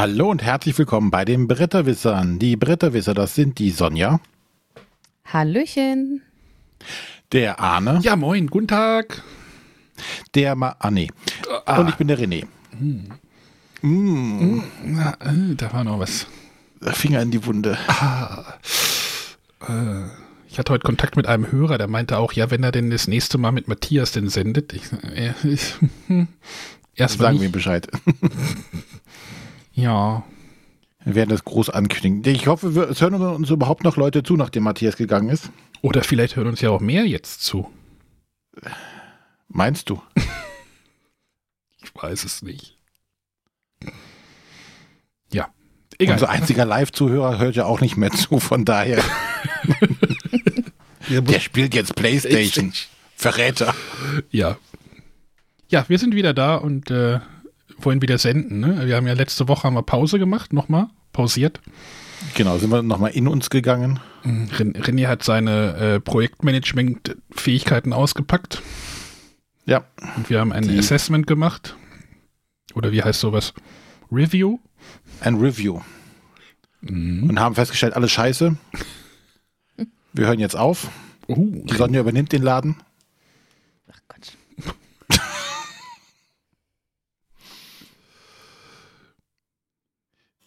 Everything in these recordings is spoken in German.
Hallo und herzlich willkommen bei den Bretterwissern. Die Bretterwisser, das sind die Sonja. Hallöchen. Der Arne. Ja, moin, guten Tag. Der Ma ah, nee. Ah. Und ich bin der René. Hm. Mm. Na, äh, da war noch was. Finger in die Wunde. Ah. Äh, ich hatte heute Kontakt mit einem Hörer, der meinte auch, ja, wenn er denn das nächste Mal mit Matthias denn sendet, ich, äh, ich, erstmal Sagen wir Bescheid. Ja. Wir werden das groß ankündigen. Ich hoffe, wir, es hören uns überhaupt noch Leute zu, nachdem Matthias gegangen ist. Oder vielleicht hören uns ja auch mehr jetzt zu. Meinst du? ich weiß es nicht. Ja. Egal. Unser einziger Live-Zuhörer hört ja auch nicht mehr zu, von daher. Der spielt jetzt Playstation. Verräter. Ja. Ja, wir sind wieder da und äh, wollen wieder senden. Ne? Wir haben ja letzte Woche haben wir Pause gemacht, nochmal, pausiert. Genau, sind wir nochmal in uns gegangen. Mhm. René hat seine äh, Projektmanagement-Fähigkeiten ausgepackt. Ja. Und wir haben ein Die Assessment gemacht. Oder wie heißt sowas? Review? Ein Review. Mhm. Und haben festgestellt, alles scheiße. Wir hören jetzt auf. Uh, Die Sonja übernimmt den Laden.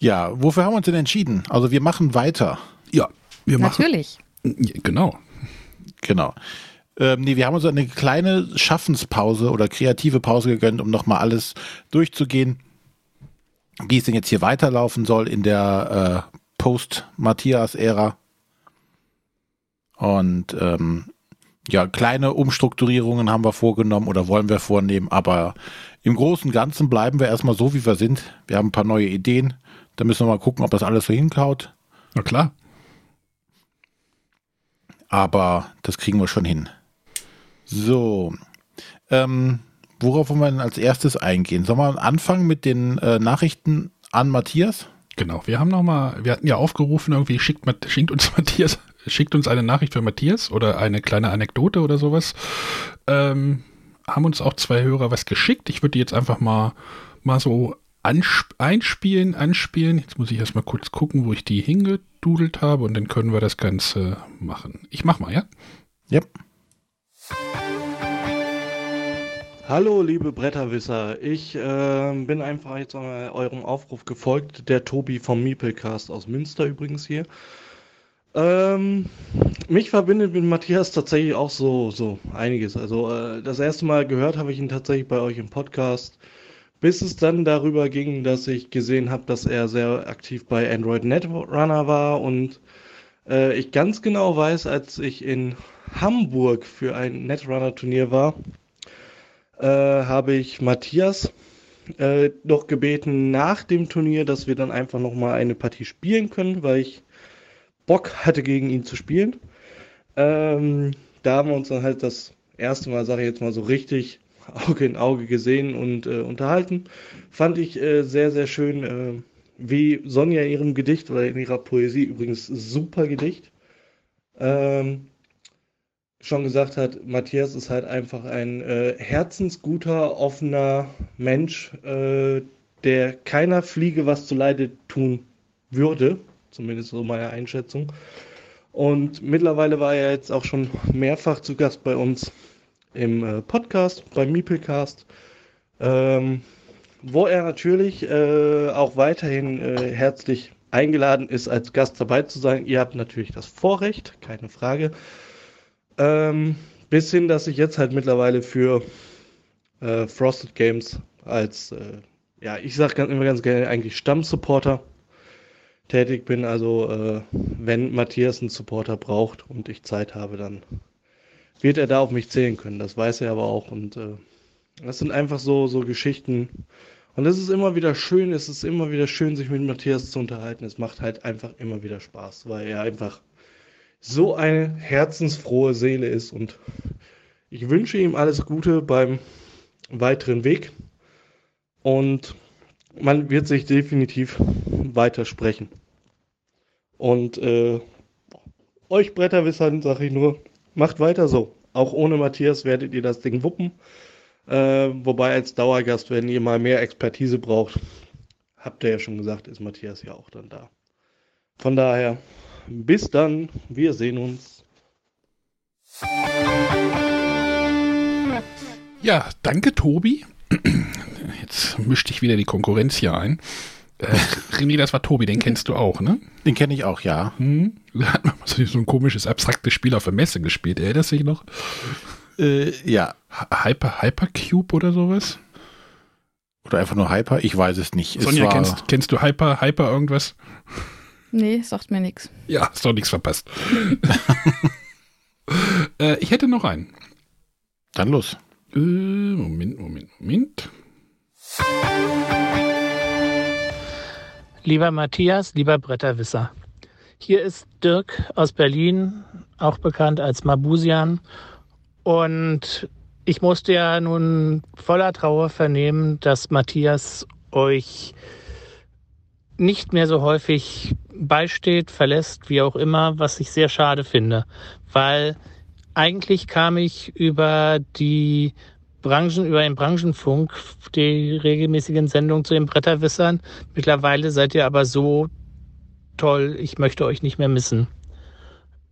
Ja, wofür haben wir uns denn entschieden? Also wir machen weiter. Ja, wir machen. Natürlich. Genau. Genau. Ähm, nee, wir haben uns eine kleine Schaffenspause oder kreative Pause gegönnt, um nochmal alles durchzugehen, wie es denn jetzt hier weiterlaufen soll in der äh, Post-Matthias-Ära. Und ähm, ja, kleine Umstrukturierungen haben wir vorgenommen oder wollen wir vornehmen, aber im Großen und Ganzen bleiben wir erstmal so, wie wir sind. Wir haben ein paar neue Ideen, da müssen wir mal gucken, ob das alles so hinkaut. Na klar. Aber das kriegen wir schon hin. So. Ähm, worauf wollen wir denn als erstes eingehen? Sollen wir anfangen mit den äh, Nachrichten an Matthias? Genau, wir haben noch mal, wir hatten ja aufgerufen, irgendwie schickt, schickt uns Matthias, schickt uns eine Nachricht für Matthias oder eine kleine Anekdote oder sowas. Ähm, haben uns auch zwei Hörer was geschickt. Ich würde die jetzt einfach mal, mal so einspielen, anspielen. Jetzt muss ich erstmal kurz gucken, wo ich die hingedudelt habe und dann können wir das Ganze machen. Ich mach mal, ja? Ja. Hallo, liebe Bretterwisser. Ich äh, bin einfach jetzt mal eurem Aufruf gefolgt. Der Tobi vom Miepelcast aus Münster übrigens hier. Ähm, mich verbindet mit Matthias tatsächlich auch so, so einiges. Also äh, das erste Mal gehört habe ich ihn tatsächlich bei euch im Podcast bis es dann darüber ging, dass ich gesehen habe, dass er sehr aktiv bei Android Netrunner war und äh, ich ganz genau weiß, als ich in Hamburg für ein Netrunner-Turnier war, äh, habe ich Matthias äh, noch gebeten nach dem Turnier, dass wir dann einfach nochmal eine Partie spielen können, weil ich Bock hatte, gegen ihn zu spielen. Ähm, da haben wir uns dann halt das erste Mal, sage ich jetzt mal so richtig, Auge in Auge gesehen und äh, unterhalten. Fand ich äh, sehr, sehr schön, äh, wie Sonja in ihrem Gedicht oder in ihrer Poesie, übrigens super Gedicht, ähm, schon gesagt hat, Matthias ist halt einfach ein äh, herzensguter, offener Mensch, äh, der keiner Fliege was zuleide tun würde, zumindest so meine Einschätzung. Und mittlerweile war er jetzt auch schon mehrfach zu Gast bei uns im äh, Podcast, beim Miepelcast, ähm, wo er natürlich äh, auch weiterhin äh, herzlich eingeladen ist, als Gast dabei zu sein. Ihr habt natürlich das Vorrecht, keine Frage. Ähm, bis hin, dass ich jetzt halt mittlerweile für äh, Frosted Games als, äh, ja, ich sag ganz, immer ganz gerne eigentlich Stammsupporter tätig bin. Also, äh, wenn Matthias einen Supporter braucht und ich Zeit habe, dann wird er da auf mich zählen können. Das weiß er aber auch. Und äh, das sind einfach so, so Geschichten. Und es ist immer wieder schön, es ist immer wieder schön, sich mit Matthias zu unterhalten. Es macht halt einfach immer wieder Spaß, weil er einfach so eine herzensfrohe Seele ist. Und ich wünsche ihm alles Gute beim weiteren Weg. Und man wird sich definitiv weitersprechen. Und äh, euch Bretterwissern sage ich nur, macht weiter so. Auch ohne Matthias werdet ihr das Ding wuppen. Äh, wobei als Dauergast, wenn ihr mal mehr Expertise braucht, habt ihr ja schon gesagt, ist Matthias ja auch dann da. Von daher, bis dann, wir sehen uns. Ja, danke, Tobi. Jetzt mischte ich wieder die Konkurrenz hier ein. Äh, René, das war Tobi, den kennst du auch, ne? Den kenne ich auch, ja. Hm? Da hat man mal so ein komisches, abstraktes Spiel auf der Messe gespielt. Erinnerst du dich noch? Äh, ja. Hyper, Hypercube oder sowas? Oder einfach nur Hyper? Ich weiß es nicht. Sonja, es kennst, kennst du Hyper, Hyper irgendwas? Nee, sagt mir nichts. Ja, hast doch nichts verpasst. äh, ich hätte noch einen. Dann los. Äh, Moment, Moment, Moment. Lieber Matthias, lieber Bretterwisser. Hier ist Dirk aus Berlin, auch bekannt als Mabusian. Und ich musste ja nun voller Trauer vernehmen, dass Matthias euch nicht mehr so häufig beisteht, verlässt, wie auch immer, was ich sehr schade finde. Weil eigentlich kam ich über die Branchen, über den Branchenfunk, die regelmäßigen Sendungen zu den Bretterwissern. Mittlerweile seid ihr aber so toll, ich möchte euch nicht mehr missen.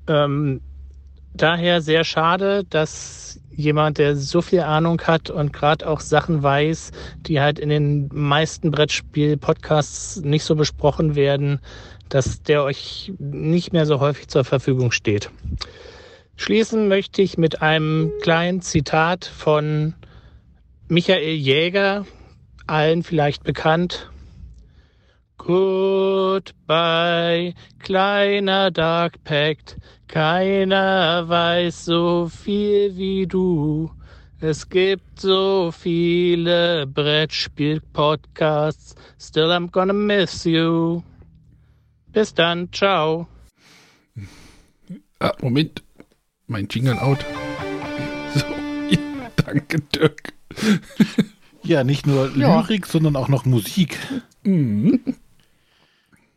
Ähm, daher sehr schade, dass jemand, der so viel Ahnung hat und gerade auch Sachen weiß, die halt in den meisten Brettspiel-Podcasts nicht so besprochen werden, dass der euch nicht mehr so häufig zur Verfügung steht. Schließen möchte ich mit einem kleinen Zitat von Michael Jäger, allen vielleicht bekannt. Goodbye, kleiner Dark Pact. Keiner weiß so viel wie du. Es gibt so viele Brettspiel-Podcasts. Still I'm gonna miss you. Bis dann, ciao. Ah, Moment. Mein Jingle out. So, danke, Dirk. Ja, nicht nur Ja. Lyrik, sondern auch noch Musik. Mhm.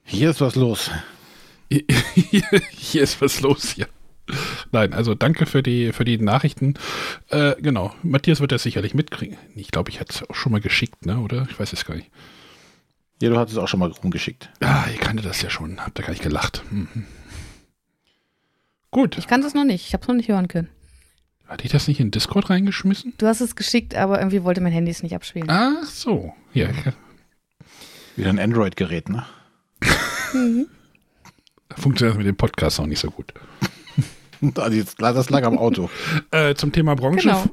Hier ist was los. Hier, hier ist was los hier. Nein, also danke für die, für die Nachrichten. Äh, genau, Matthias wird das sicherlich mitkriegen. Ich glaube, ich hatte es auch schon mal geschickt, ne? oder? Ich weiß es gar nicht. Ja, du hattest es auch schon mal rumgeschickt. Ah, ihr kanntet das ja schon. Habt ihr gar nicht gelacht. Mhm. Gut. Ich kann das noch nicht. Ich habe es noch nicht hören können. Hatte ich das nicht in Discord reingeschmissen? Du hast es geschickt, aber irgendwie wollte mein Handy es nicht abspielen. Ach so. Ja. Wieder ein Android-Gerät, ne? Mhm. funktioniert das mit dem Podcast auch nicht so gut. Also jetzt, das lag am Auto. Äh, zum Thema Branchen, Genau.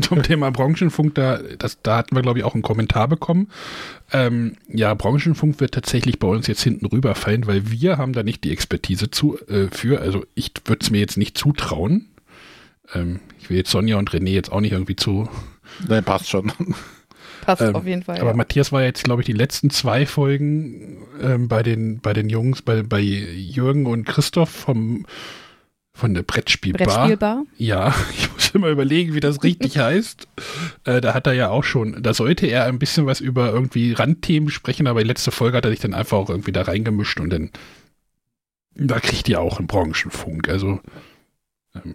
zum Thema Branchenfunk, da, das, da hatten wir, glaube ich, auch einen Kommentar bekommen. Ähm, ja, Branchenfunk wird tatsächlich bei uns jetzt hinten rüberfallen, weil wir haben da nicht die Expertise zu, äh, für. Also ich würde es mir jetzt nicht zutrauen. Ähm, ich will jetzt Sonja und René jetzt auch nicht irgendwie zu. Nein, passt schon. Passt Ähm, auf jeden Fall. Aber ja. Matthias war jetzt, glaube ich, die letzten zwei Folgen ähm, bei, den, bei den Jungs, bei, bei Jürgen und Christoph vom, von der Brettspielbar. Brettspielbar. Ja, ich muss immer überlegen, wie das richtig heißt. Äh, da hat er ja auch schon, da sollte er ein bisschen was über irgendwie Randthemen sprechen, aber die letzte Folge hat er sich dann einfach auch irgendwie da reingemischt und dann, da kriegt ihr auch einen Branchenfunk. Also,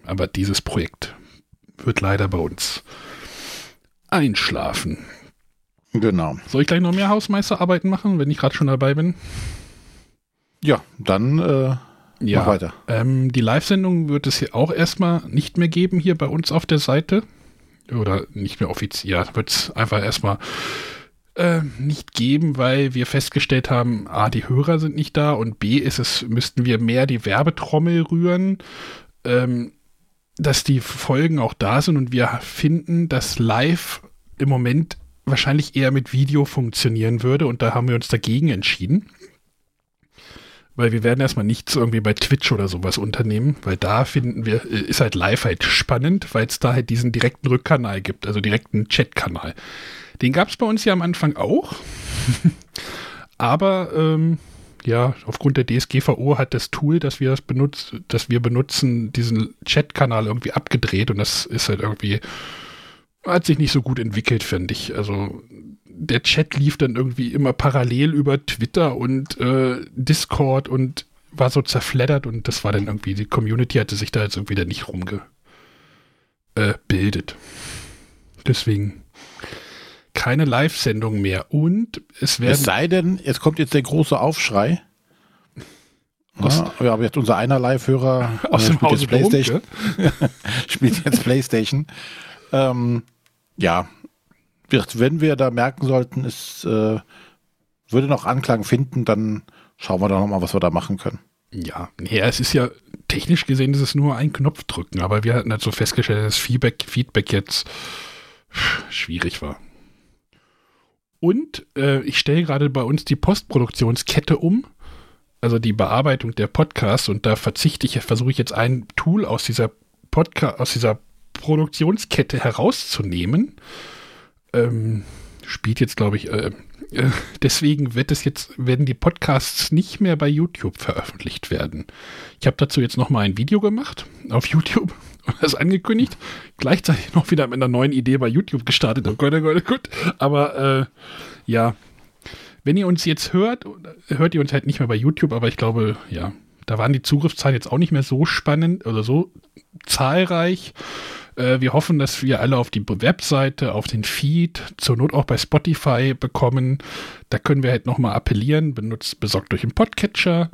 aber dieses Projekt wird leider bei uns einschlafen. Genau. Soll ich gleich noch mehr Hausmeisterarbeiten machen, wenn ich gerade schon dabei bin? Ja, dann äh, mach weiter. Ähm, die Live-Sendung wird es hier auch erstmal nicht mehr geben hier bei uns auf der Seite. Oder nicht mehr offiziell. Ja, wird es einfach erstmal äh, nicht geben, weil wir festgestellt haben, A, die Hörer sind nicht da und B, ist es, müssten wir mehr die Werbetrommel rühren, ähm, dass die Folgen auch da sind und wir finden, dass live im Moment wahrscheinlich eher mit Video funktionieren würde und da haben wir uns dagegen entschieden. Weil wir werden erstmal nichts irgendwie bei Twitch oder sowas unternehmen, weil da finden wir, äh, ist halt live halt spannend, weil es da halt diesen direkten Rückkanal gibt, also direkten Chatkanal. Den gab es bei uns ja am Anfang auch. Aber ähm, ja, aufgrund der DSGVO hat das Tool, das wir das benutzt, das wir benutzen, diesen Chatkanal irgendwie abgedreht und das ist halt irgendwie, hat sich nicht so gut entwickelt, finde ich. Also der Chat lief dann irgendwie immer parallel über Twitter und äh, Discord und war so zerfleddert und das war dann irgendwie, die Community hatte sich da jetzt irgendwie dann nicht rumgebildet. Äh. Deswegen keine Live-Sendung mehr. Und es Es werden. sei denn, es kommt jetzt der große Aufschrei. Ja, wir haben jetzt unser einer Live-Hörer Aus äh, dem jetzt Playstation. Blomke. spielt jetzt Playstation. Ähm, ja, wenn wir da merken sollten, es äh, würde noch Anklang finden, dann schauen wir doch noch mal, was wir da machen können. Ja, nee, es ist ja technisch gesehen, ist es nur ein Knopf drücken, aber wir hatten halt so festgestellt, dass Feedback, Feedback jetzt schwierig war. Und äh, ich stelle gerade bei uns die Postproduktionskette um, also die Bearbeitung der Podcasts und da verzichte ich, versuche ich jetzt ein Tool aus dieser Podcast, aus dieser Produktionskette herauszunehmen. Ähm, spielt jetzt, glaube ich, äh, äh, deswegen wird es jetzt, werden die Podcasts nicht mehr bei YouTube veröffentlicht werden. Ich habe dazu jetzt noch mal ein Video gemacht auf YouTube das angekündigt. Gleichzeitig noch wieder mit einer neuen Idee bei YouTube gestartet. Oh Gott, oh Gott, oh Gott. Aber äh, ja, wenn ihr uns jetzt hört, hört ihr uns halt nicht mehr bei YouTube, aber ich glaube, ja, da waren die Zugriffszahlen jetzt auch nicht mehr so spannend oder so zahlreich. Äh, wir hoffen, dass wir alle auf die Webseite, auf den Feed, zur Not auch bei Spotify bekommen. Da können wir halt nochmal appellieren, benutzt, besorgt durch den Podcatcher.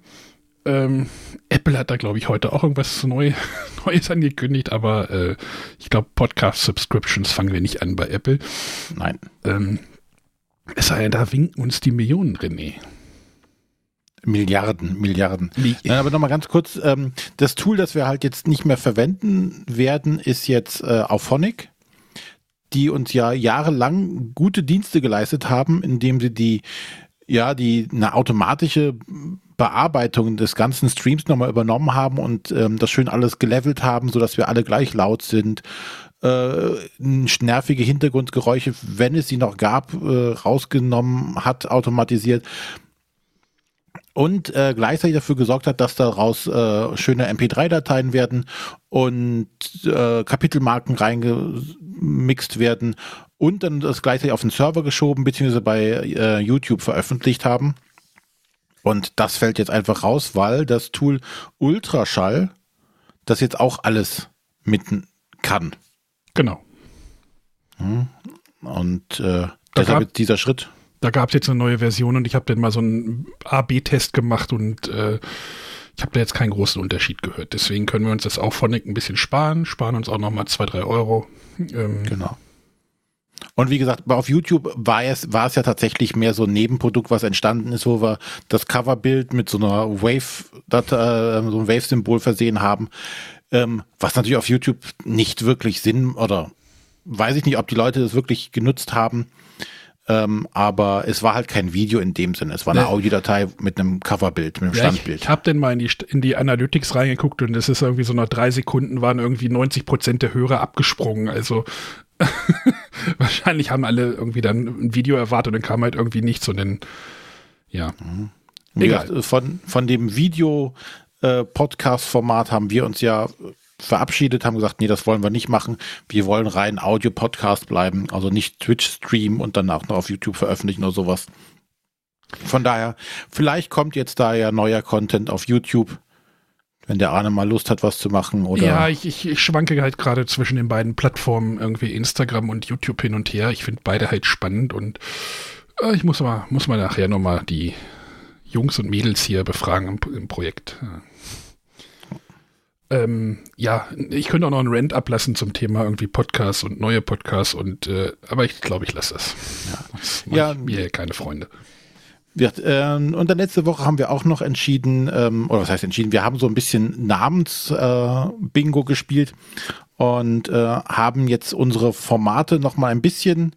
Ähm, Apple hat da, glaube ich, heute auch irgendwas neu, Neues angekündigt, aber äh, ich glaube, Podcast-Subscriptions fangen wir nicht an bei Apple. Nein. Ähm, es sei denn, da winken uns die Millionen, René. Milliarden, Milliarden. Nein, aber nochmal ganz kurz, ähm, das Tool, das wir halt jetzt nicht mehr verwenden werden, ist jetzt äh, Auphonic, die uns ja jahrelang gute Dienste geleistet haben, indem sie die, ja, die eine automatische Bearbeitung des ganzen Streams nochmal übernommen haben und ähm, das schön alles gelevelt haben, sodass wir alle gleich laut sind. Äh, nervige Hintergrundgeräusche, wenn es sie noch gab, äh, rausgenommen hat, automatisiert und äh, gleichzeitig dafür gesorgt hat, dass daraus äh, schöne MP3-Dateien werden und äh, Kapitelmarken reingemixt werden und dann das gleichzeitig auf den Server geschoben beziehungsweise bei äh, YouTube veröffentlicht haben. Und das fällt jetzt einfach raus, weil das Tool Ultraschall das jetzt auch alles mitten kann. Genau. Und äh, Da deshalb gab- jetzt dieser Schritt. Da gab es jetzt eine neue Version und ich habe dann mal so einen A-B-Test gemacht und äh, ich habe da jetzt keinen großen Unterschied gehört. Deswegen können wir uns das auch von ein bisschen sparen, sparen uns auch nochmal zwei, drei Euro. Ähm, Genau. Und wie gesagt, auf YouTube war es, war es ja tatsächlich mehr so ein Nebenprodukt, was entstanden ist, wo wir das Coverbild mit so einer Wave, Datei, so einem Wave-Symbol versehen haben, ähm, was natürlich auf YouTube nicht wirklich Sinn oder weiß ich nicht, ob die Leute das wirklich genutzt haben. Ähm, aber es war halt kein Video in dem Sinne. Es war eine Nee. Audiodatei mit einem Coverbild, mit einem Ja, Standbild. ich habe dann mal in die, in die Analytics reingeguckt und es ist irgendwie so nach drei Sekunden waren irgendwie 90 Prozent der Hörer abgesprungen. Also wahrscheinlich haben alle irgendwie dann ein Video erwartet und dann kam halt irgendwie nichts und dann, ja. Wie Egal. von, von dem Video-Podcast-Format haben wir uns ja verabschiedet, haben gesagt, nee, das wollen wir nicht machen. Wir wollen rein Audio-Podcast bleiben, also nicht Twitch-Stream und dann auch noch auf YouTube veröffentlichen oder sowas. Von daher, vielleicht kommt jetzt da ja neuer Content auf YouTube, wenn der Arne mal Lust hat, was zu machen oder Ja, ich, ich, ich schwanke halt gerade zwischen den beiden Plattformen, irgendwie Instagram und YouTube hin und her. Ich finde beide halt spannend und äh, ich muss mal, muss mal nachher nochmal die Jungs und Mädels hier befragen im, im Projekt. Ja. Ähm, ja, ich könnte auch noch einen Rant ablassen zum Thema irgendwie Podcasts und neue Podcasts und äh, aber ich glaube, ich lasse das. Ja, das Ja. mir keine Freunde. Wird, ähm, und dann letzte Woche haben wir auch noch entschieden, ähm, oder was heißt entschieden, wir haben so ein bisschen Namens-Bingo gespielt und äh, haben jetzt unsere Formate noch mal ein bisschen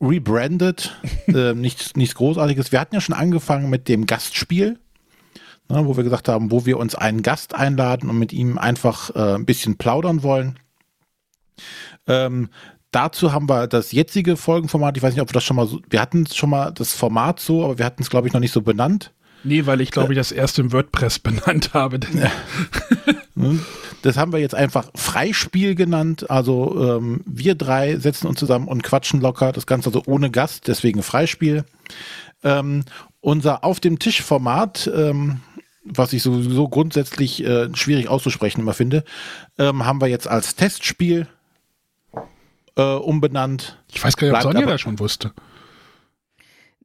rebrandet. äh, nichts, nichts Großartiges. Wir hatten ja schon angefangen mit dem Gastspiel, ne, wo wir gesagt haben, wo wir uns einen Gast einladen und mit ihm einfach äh, ein bisschen plaudern wollen. Ähm, dazu haben wir das jetzige Folgenformat, ich weiß nicht, ob wir das schon mal so, wir hatten schon mal das Format so, aber wir hatten es, glaube ich, noch nicht so benannt. Nee, weil ich glaube, ich das erst im WordPress benannt habe. Ne? Das haben wir jetzt einfach Freispiel genannt. Also ähm, wir drei setzen uns zusammen und quatschen locker. Das Ganze also ohne Gast, deswegen Freispiel. Ähm, unser Auf dem Tisch-Format, ähm, was ich sowieso grundsätzlich äh, schwierig auszusprechen immer finde, ähm, haben wir jetzt als Testspiel äh, umbenannt. Ich weiß gar nicht, ob Sonja aber- da schon wusste.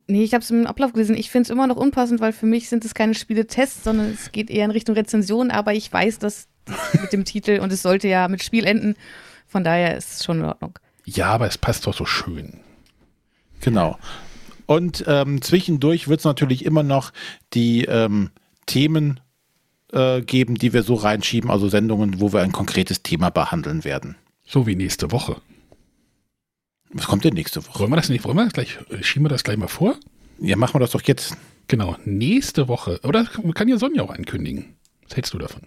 Nee, ich habe es im Ablauf gelesen. Ich finde es immer noch unpassend, weil für mich sind es keine Spiele-Tests, sondern es geht eher in Richtung Rezension. Aber ich weiß, dass mit dem Titel und es sollte ja mit Spiel enden. Von daher ist es schon in Ordnung. Ja, aber es passt doch so schön. Genau. Und ähm, zwischendurch wird es natürlich immer noch die ähm, Themen äh, geben, die wir so reinschieben, also Sendungen, wo wir ein konkretes Thema behandeln werden. So wie nächste Woche. Was kommt denn nächste Woche? Wollen wir das nicht, wollen wir das gleich, äh, schieben wir das gleich mal vor? Ja, machen wir das doch jetzt. Genau, nächste Woche. Oder kann ja Sonja auch ankündigen. Was hältst du davon?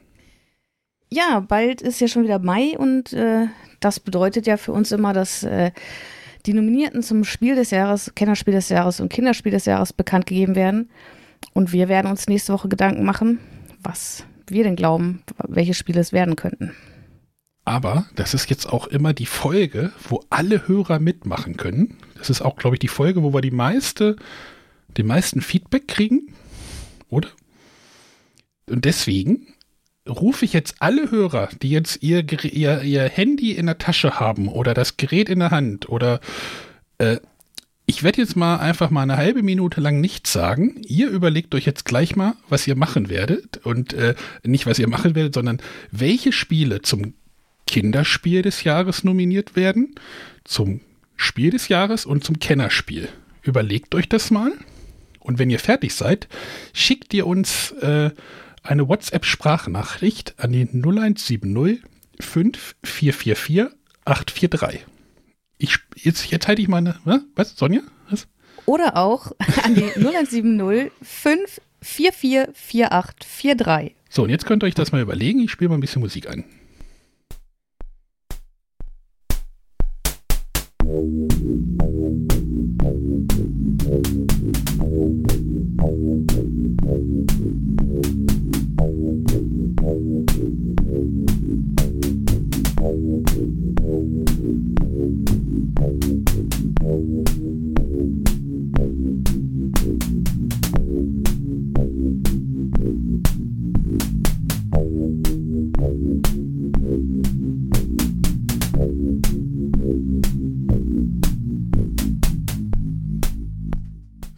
Ja, bald ist ja schon wieder Mai und äh, das bedeutet ja für uns immer, dass äh, die Nominierten zum Spiel des Jahres, Kennerspiel des Jahres und Kinderspiel des Jahres bekannt gegeben werden. Und wir werden uns nächste Woche Gedanken machen, was wir denn glauben, welche Spiele es werden könnten. Aber das ist jetzt auch immer die Folge, wo alle Hörer mitmachen können. Das ist auch, glaube ich, die Folge, wo wir die meiste, den meisten Feedback kriegen. Oder? Und deswegen rufe ich jetzt alle Hörer, die jetzt ihr, ihr, ihr Handy in der Tasche haben oder das Gerät in der Hand oder äh, ich werde jetzt mal einfach mal eine halbe Minute lang nichts sagen. Ihr überlegt euch jetzt gleich mal, was ihr machen werdet. Und äh, nicht, was ihr machen werdet, sondern welche Spiele zum Kinderspiel des Jahres nominiert werden, zum Spiel des Jahres und zum Kennerspiel. Überlegt euch das mal. Und wenn ihr fertig seid, schickt ihr uns äh, eine WhatsApp-Sprachnachricht an die 0170 5444 843. Ich, jetzt, jetzt halte ich meine, was, was Sonja? Was? Oder auch an die 0170 544 4843. So, und jetzt könnt ihr euch das mal überlegen. Ich spiele mal ein bisschen Musik ein.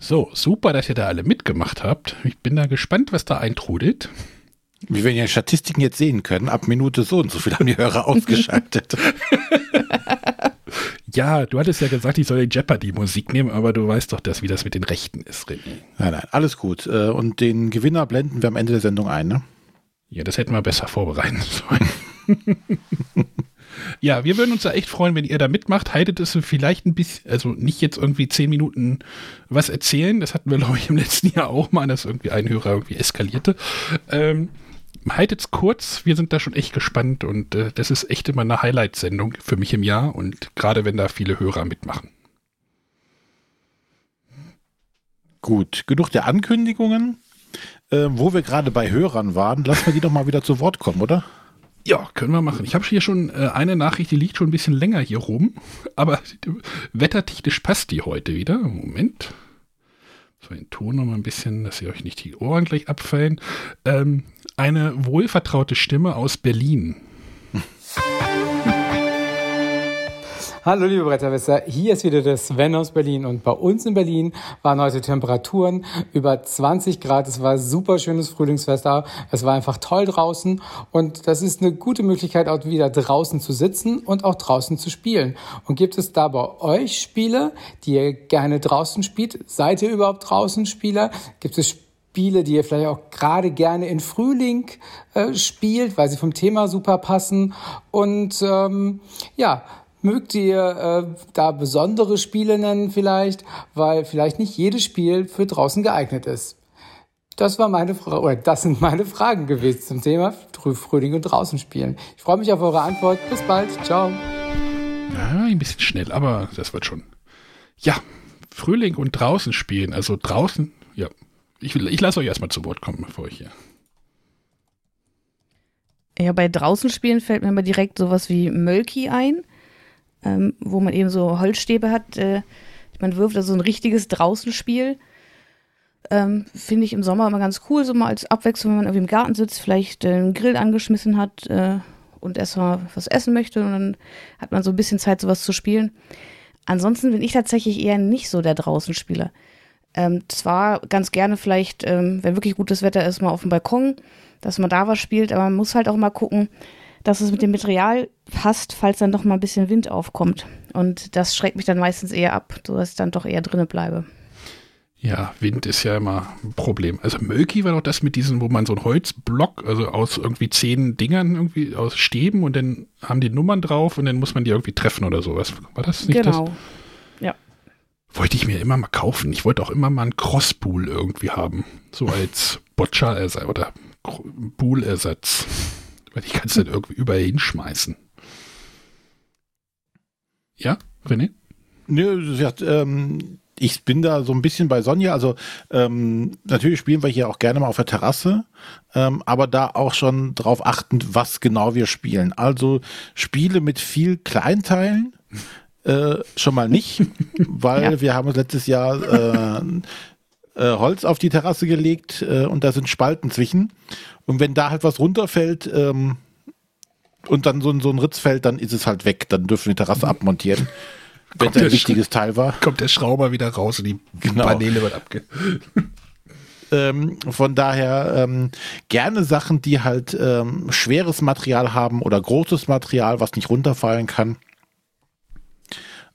So, super, dass ihr da alle mitgemacht habt. Ich bin da gespannt, was da eintrudelt. Wie wir in den Statistiken jetzt sehen können, ab Minute so und so viel haben die Hörer ausgeschaltet. Ja, du hattest ja gesagt, ich soll die Jeopardy-Musik nehmen, aber du weißt doch, dass, wie das mit den Rechten ist, René. nein, nein, alles gut. Äh, Und den Gewinner blenden wir am Ende der Sendung ein, ne? Ja, das hätten wir besser vorbereiten sollen. ja, wir würden uns da echt freuen, wenn ihr da mitmacht. Haltet es vielleicht ein bisschen, also nicht jetzt irgendwie zehn Minuten was erzählen. Das hatten wir, glaube ich, im letzten Jahr auch mal, dass irgendwie ein Hörer irgendwie eskalierte. Ähm, haltet es kurz. Wir sind da schon echt gespannt und äh, das ist echt immer eine Highlight-Sendung für mich im Jahr und gerade wenn da viele Hörer mitmachen. Gut, genug der Ankündigungen. Äh, wo wir gerade bei Hörern waren, lassen wir die doch mal wieder zu Wort kommen, oder? Ja, können wir machen. Ich habe hier schon äh, eine Nachricht, die liegt schon ein bisschen länger hier rum, aber wettertechnisch passt die heute wieder. Moment. So, den Ton noch mal ein bisschen, dass ihr euch nicht die Ohren gleich abfallen. Ähm, eine wohlvertraute Stimme aus Berlin. Hallo liebe Bretterwisser, hier ist wieder der Sven aus Berlin und bei uns in Berlin waren heute Temperaturen über 20 Grad. Es war super schönes Frühlingswetter. Es war einfach toll draußen und das ist eine gute Möglichkeit auch wieder draußen zu sitzen und auch draußen zu spielen. Und gibt es da bei euch Spiele, die ihr gerne draußen spielt? Seid ihr überhaupt draußen Spieler? Gibt es Spiele, die ihr vielleicht auch gerade gerne in Frühling äh, spielt, weil sie vom Thema super passen. Und ähm, ja, mögt ihr äh, da besondere Spiele nennen vielleicht, weil vielleicht nicht jedes Spiel für draußen geeignet ist. Das war meine Fra oder das sind meine Fragen gewesen zum Thema Früh- Frühling und draußen spielen. Ich freue mich auf eure Antwort. Bis bald. Ciao. Ja, ein bisschen schnell, aber das wird schon. Ja, Frühling und draußen spielen. Also draußen, ja. Ich, will- ich lasse euch erstmal zu Wort kommen, bevor ich hier. Ja, bei draußen spielen fällt mir immer direkt sowas wie Mölki ein, ähm, wo man eben so Holzstäbe hat. Äh, man wirft also ein richtiges Draußenspiel. Ähm, Finde ich im Sommer immer ganz cool, so mal als Abwechslung, wenn man irgendwie im Garten sitzt, vielleicht äh, einen Grill angeschmissen hat äh, und erstmal was essen möchte und dann hat man so ein bisschen Zeit, sowas zu spielen. Ansonsten bin ich tatsächlich eher nicht so der Draußenspieler. Ähm, zwar ganz gerne vielleicht, ähm, wenn wirklich gutes Wetter ist, mal auf dem Balkon, dass man da was spielt, aber man muss halt auch mal gucken, dass es mit dem Material passt, falls dann doch mal ein bisschen Wind aufkommt. Und das schreckt mich dann meistens eher ab, sodass ich dann doch eher drinnen bleibe. Ja, Wind ist ja immer ein Problem. Also Mölki war doch das mit diesem, wo man so einen Holzblock, also aus irgendwie zehn Dingern irgendwie aus Stäben und dann haben die Nummern drauf und dann muss man die irgendwie treffen oder sowas. War das nicht genau. das? Ja. Wollte ich mir immer mal kaufen. Ich wollte auch immer mal einen Crosspool irgendwie haben. So als Boccia-Ersatz oder Pool-Ersatz. Weil ich kann es dann irgendwie überall hinschmeißen. Ja, René? Nö, sie hat, ähm, ich bin da so ein bisschen bei Sonja. Also ähm, natürlich spielen wir hier auch gerne mal auf der Terrasse, ähm, aber da auch schon drauf achtend, was genau wir spielen. Also Spiele mit viel Kleinteilen äh, schon mal nicht, weil ja. wir haben uns letztes Jahr äh, äh, Holz auf die Terrasse gelegt äh, und da sind Spalten zwischen. Und wenn da halt was runterfällt ähm, und dann so, so ein Ritz fällt, dann ist es halt weg. Dann dürfen wir die Terrasse abmontieren wenn es ein wichtiges Teil war. Kommt der Schrauber wieder raus und die genau. Paneele wird abge. Ähm, von daher ähm, gerne Sachen, die halt ähm, schweres Material haben oder großes Material, was nicht runterfallen kann.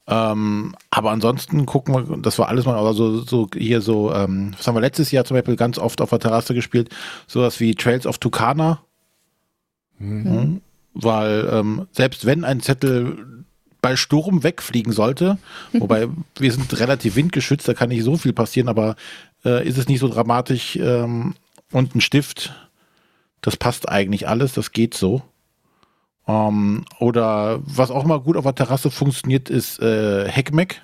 Ähm, aber ansonsten gucken wir, das war alles mal, also so hier so, ähm, was haben wir letztes Jahr zum Beispiel ganz oft auf der Terrasse gespielt, sowas wie Trails of Tucana. Mhm. Mhm. Weil ähm, selbst wenn ein Zettel bei Sturm wegfliegen sollte. Wobei wir sind relativ windgeschützt, da kann nicht so viel passieren, aber äh, ist es nicht so dramatisch. Ähm, und ein Stift, das passt eigentlich alles, das geht so. Ähm, oder was auch mal gut auf der Terrasse funktioniert, ist äh, Heckmeck.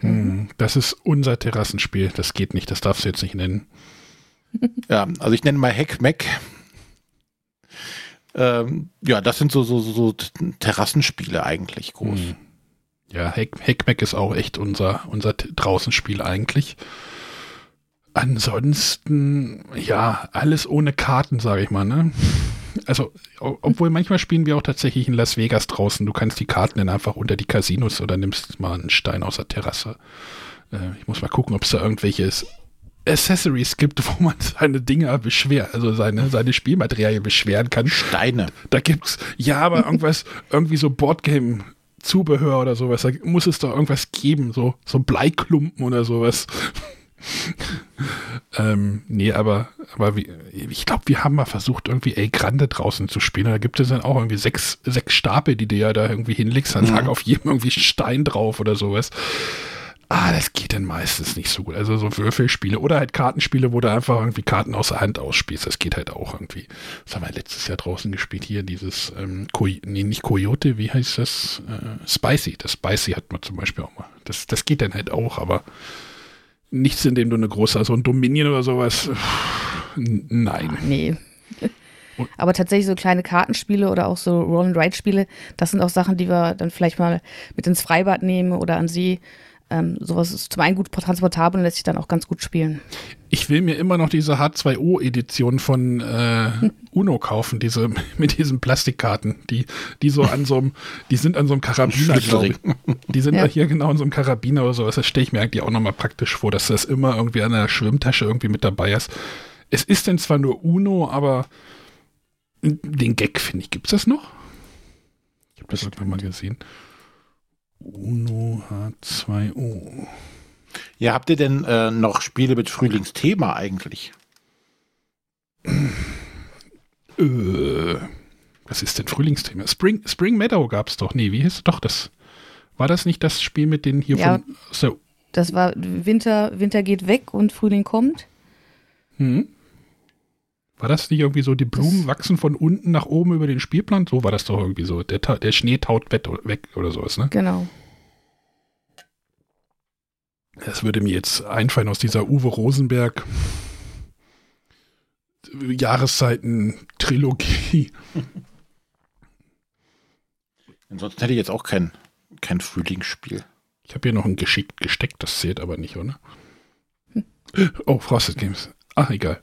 Hm, das ist unser Terrassenspiel, das geht nicht, das darfst du jetzt nicht nennen. Ja, also ich nenne mal Heckmeck. Ähm, ja, das sind so, so, so Terrassenspiele eigentlich groß. Hm. Ja, Heck, Heckmeck ist auch echt unser, unser Draußenspiel eigentlich. Ansonsten, ja, alles ohne Karten, sage ich mal, ne? Also, obwohl manchmal spielen wir auch tatsächlich in Las Vegas draußen. Du kannst die Karten dann einfach unter die Casinos oder nimmst mal einen Stein aus der Terrasse. Äh, ich muss mal gucken, ob es da irgendwelches Accessories gibt, wo man seine Dinger beschwert, also seine, seine Spielmaterialien beschweren kann. Steine. Da gibt's, ja, aber irgendwas, irgendwie so Boardgame Zubehör oder sowas, da muss es doch irgendwas geben, so, so Bleiklumpen oder sowas. ähm, nee, aber, aber wie, ich glaube, wir haben mal versucht, irgendwie El Grande draußen zu spielen. Da gibt es dann auch irgendwie sechs, sechs Stapel, die du ja da irgendwie hinlegst. Dann mhm. lag auf jedem irgendwie Stein drauf oder sowas. Ah, das geht dann meistens nicht so gut. Also so Würfelspiele oder halt Kartenspiele, wo du einfach irgendwie Karten aus der Hand ausspielst. Das geht halt auch irgendwie. Das haben wir letztes Jahr draußen gespielt. Hier dieses, ähm, nee, nicht Coyote, wie heißt das? Äh, Spicy. Das Spicy hat man zum Beispiel auch mal. Das, das geht dann halt auch, aber nichts, in dem du eine große, also ein Dominion oder sowas. Nein. Nee. Aber tatsächlich so kleine Kartenspiele oder auch so Roll-and-Ride-Spiele, das sind auch Sachen, die wir dann vielleicht mal mit ins Freibad nehmen oder an See ähm, sowas ist zum einen gut transportabel und lässt sich dann auch ganz gut spielen. Ich will mir immer noch diese H2O-Edition von äh, Uno kaufen, diese mit diesen Plastikkarten, die, die so an so einem, die sind an so einem Karabiner, glaube ich. Die sind ja. hier genau an so einem Karabiner oder sowas. Das stelle ich mir eigentlich auch nochmal praktisch vor, dass das immer irgendwie an der Schwimmtasche irgendwie mit dabei ist. Es ist denn zwar nur Uno, aber den Gag, finde ich, gibt es das noch? Ich habe das irgendwann mal gesehen. Uno H2O. Ja, habt ihr denn äh, noch Spiele mit Frühlingsthema eigentlich? Äh, was ist denn Frühlingsthema? Spring, Spring Meadow gab es doch. Nee, wie hieß es doch das? War das nicht das Spiel mit den hier ja, von. So. Das war Winter, Winter geht weg und Frühling kommt. Hm. War das nicht irgendwie so, die Blumen das wachsen von unten nach oben über den Spielplan? So war das doch irgendwie so. Der, der Schnee taut weg oder sowas, ne? Genau. Das würde mir jetzt einfallen aus dieser Uwe Rosenberg Jahreszeiten-Trilogie. Ansonsten hätte ich jetzt auch kein, kein Frühlingsspiel. Ich habe hier noch ein geschickt gesteckt, das zählt aber nicht, oder? Oh, Frosted Games. Ach, egal.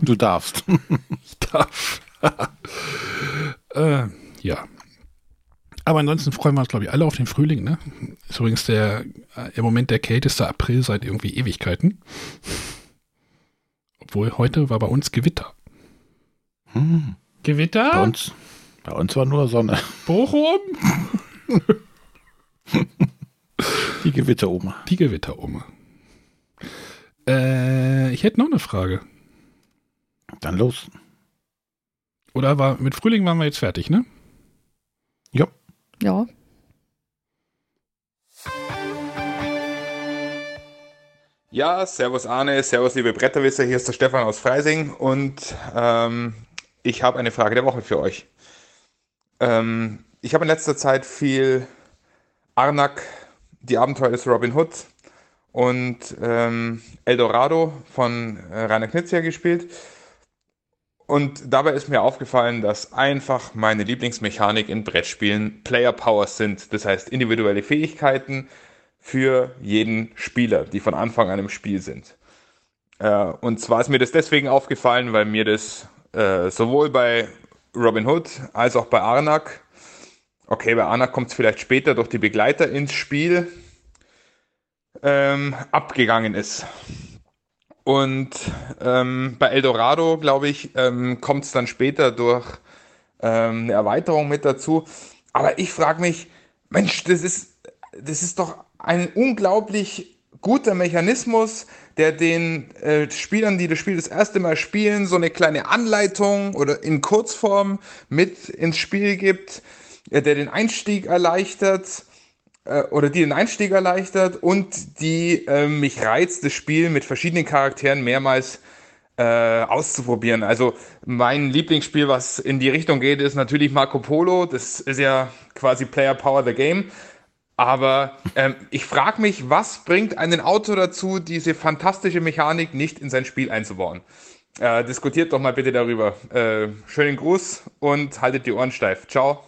Du darfst. ich darf. äh, ja. Aber ansonsten freuen wir uns, glaube ich, alle auf den Frühling. Ne? Ist übrigens der äh, im Moment der kälteste April seit irgendwie Ewigkeiten. Obwohl heute war bei uns Gewitter. Hm. Gewitter? Bei uns, bei uns war nur Sonne. Bochum? Die Gewitteroma. Die Gewitteroma. Äh, ich hätte noch eine Frage. Dann los. Oder war mit Frühling waren wir jetzt fertig, ne? Ja. Ja. Ja, servus Arne, servus liebe Bretterwisser, hier ist der Stefan aus Freising und ähm, ich habe eine Frage der Woche für euch. Ähm, ich habe in letzter Zeit viel Arnak, die Abenteuer des Robin Hood und ähm, Eldorado von äh, Rainer Knizia gespielt. Und dabei ist mir aufgefallen, dass einfach meine Lieblingsmechanik in Brettspielen Player Powers sind. Das heißt individuelle Fähigkeiten für jeden Spieler, die von Anfang an im Spiel sind. Äh, und zwar ist mir das deswegen aufgefallen, weil mir das äh, sowohl bei Robin Hood als auch bei Arnak, okay, bei Arnak kommt es vielleicht später durch die Begleiter ins Spiel, ähm, abgegangen ist. Und ähm, bei Eldorado, glaube ich, ähm, kommt es dann später durch ähm, eine Erweiterung mit dazu. Aber ich frage mich, Mensch, das ist, das ist doch ein unglaublich guter Mechanismus, der den äh, Spielern, die das Spiel das erste Mal spielen, so eine kleine Anleitung oder in Kurzform mit ins Spiel gibt, äh, der den Einstieg erleichtert äh, oder die den Einstieg erleichtert und die äh, mich reizt, das Spiel mit verschiedenen Charakteren mehrmals äh, auszuprobieren. Also mein Lieblingsspiel, was in die Richtung geht, ist natürlich Marco Polo. Das ist ja quasi Player Power the Game. Aber ähm, ich frage mich, was bringt einen Autor dazu, diese fantastische Mechanik nicht in sein Spiel einzubauen? Äh, diskutiert doch mal bitte darüber. Äh, schönen Gruß und haltet die Ohren steif. Ciao.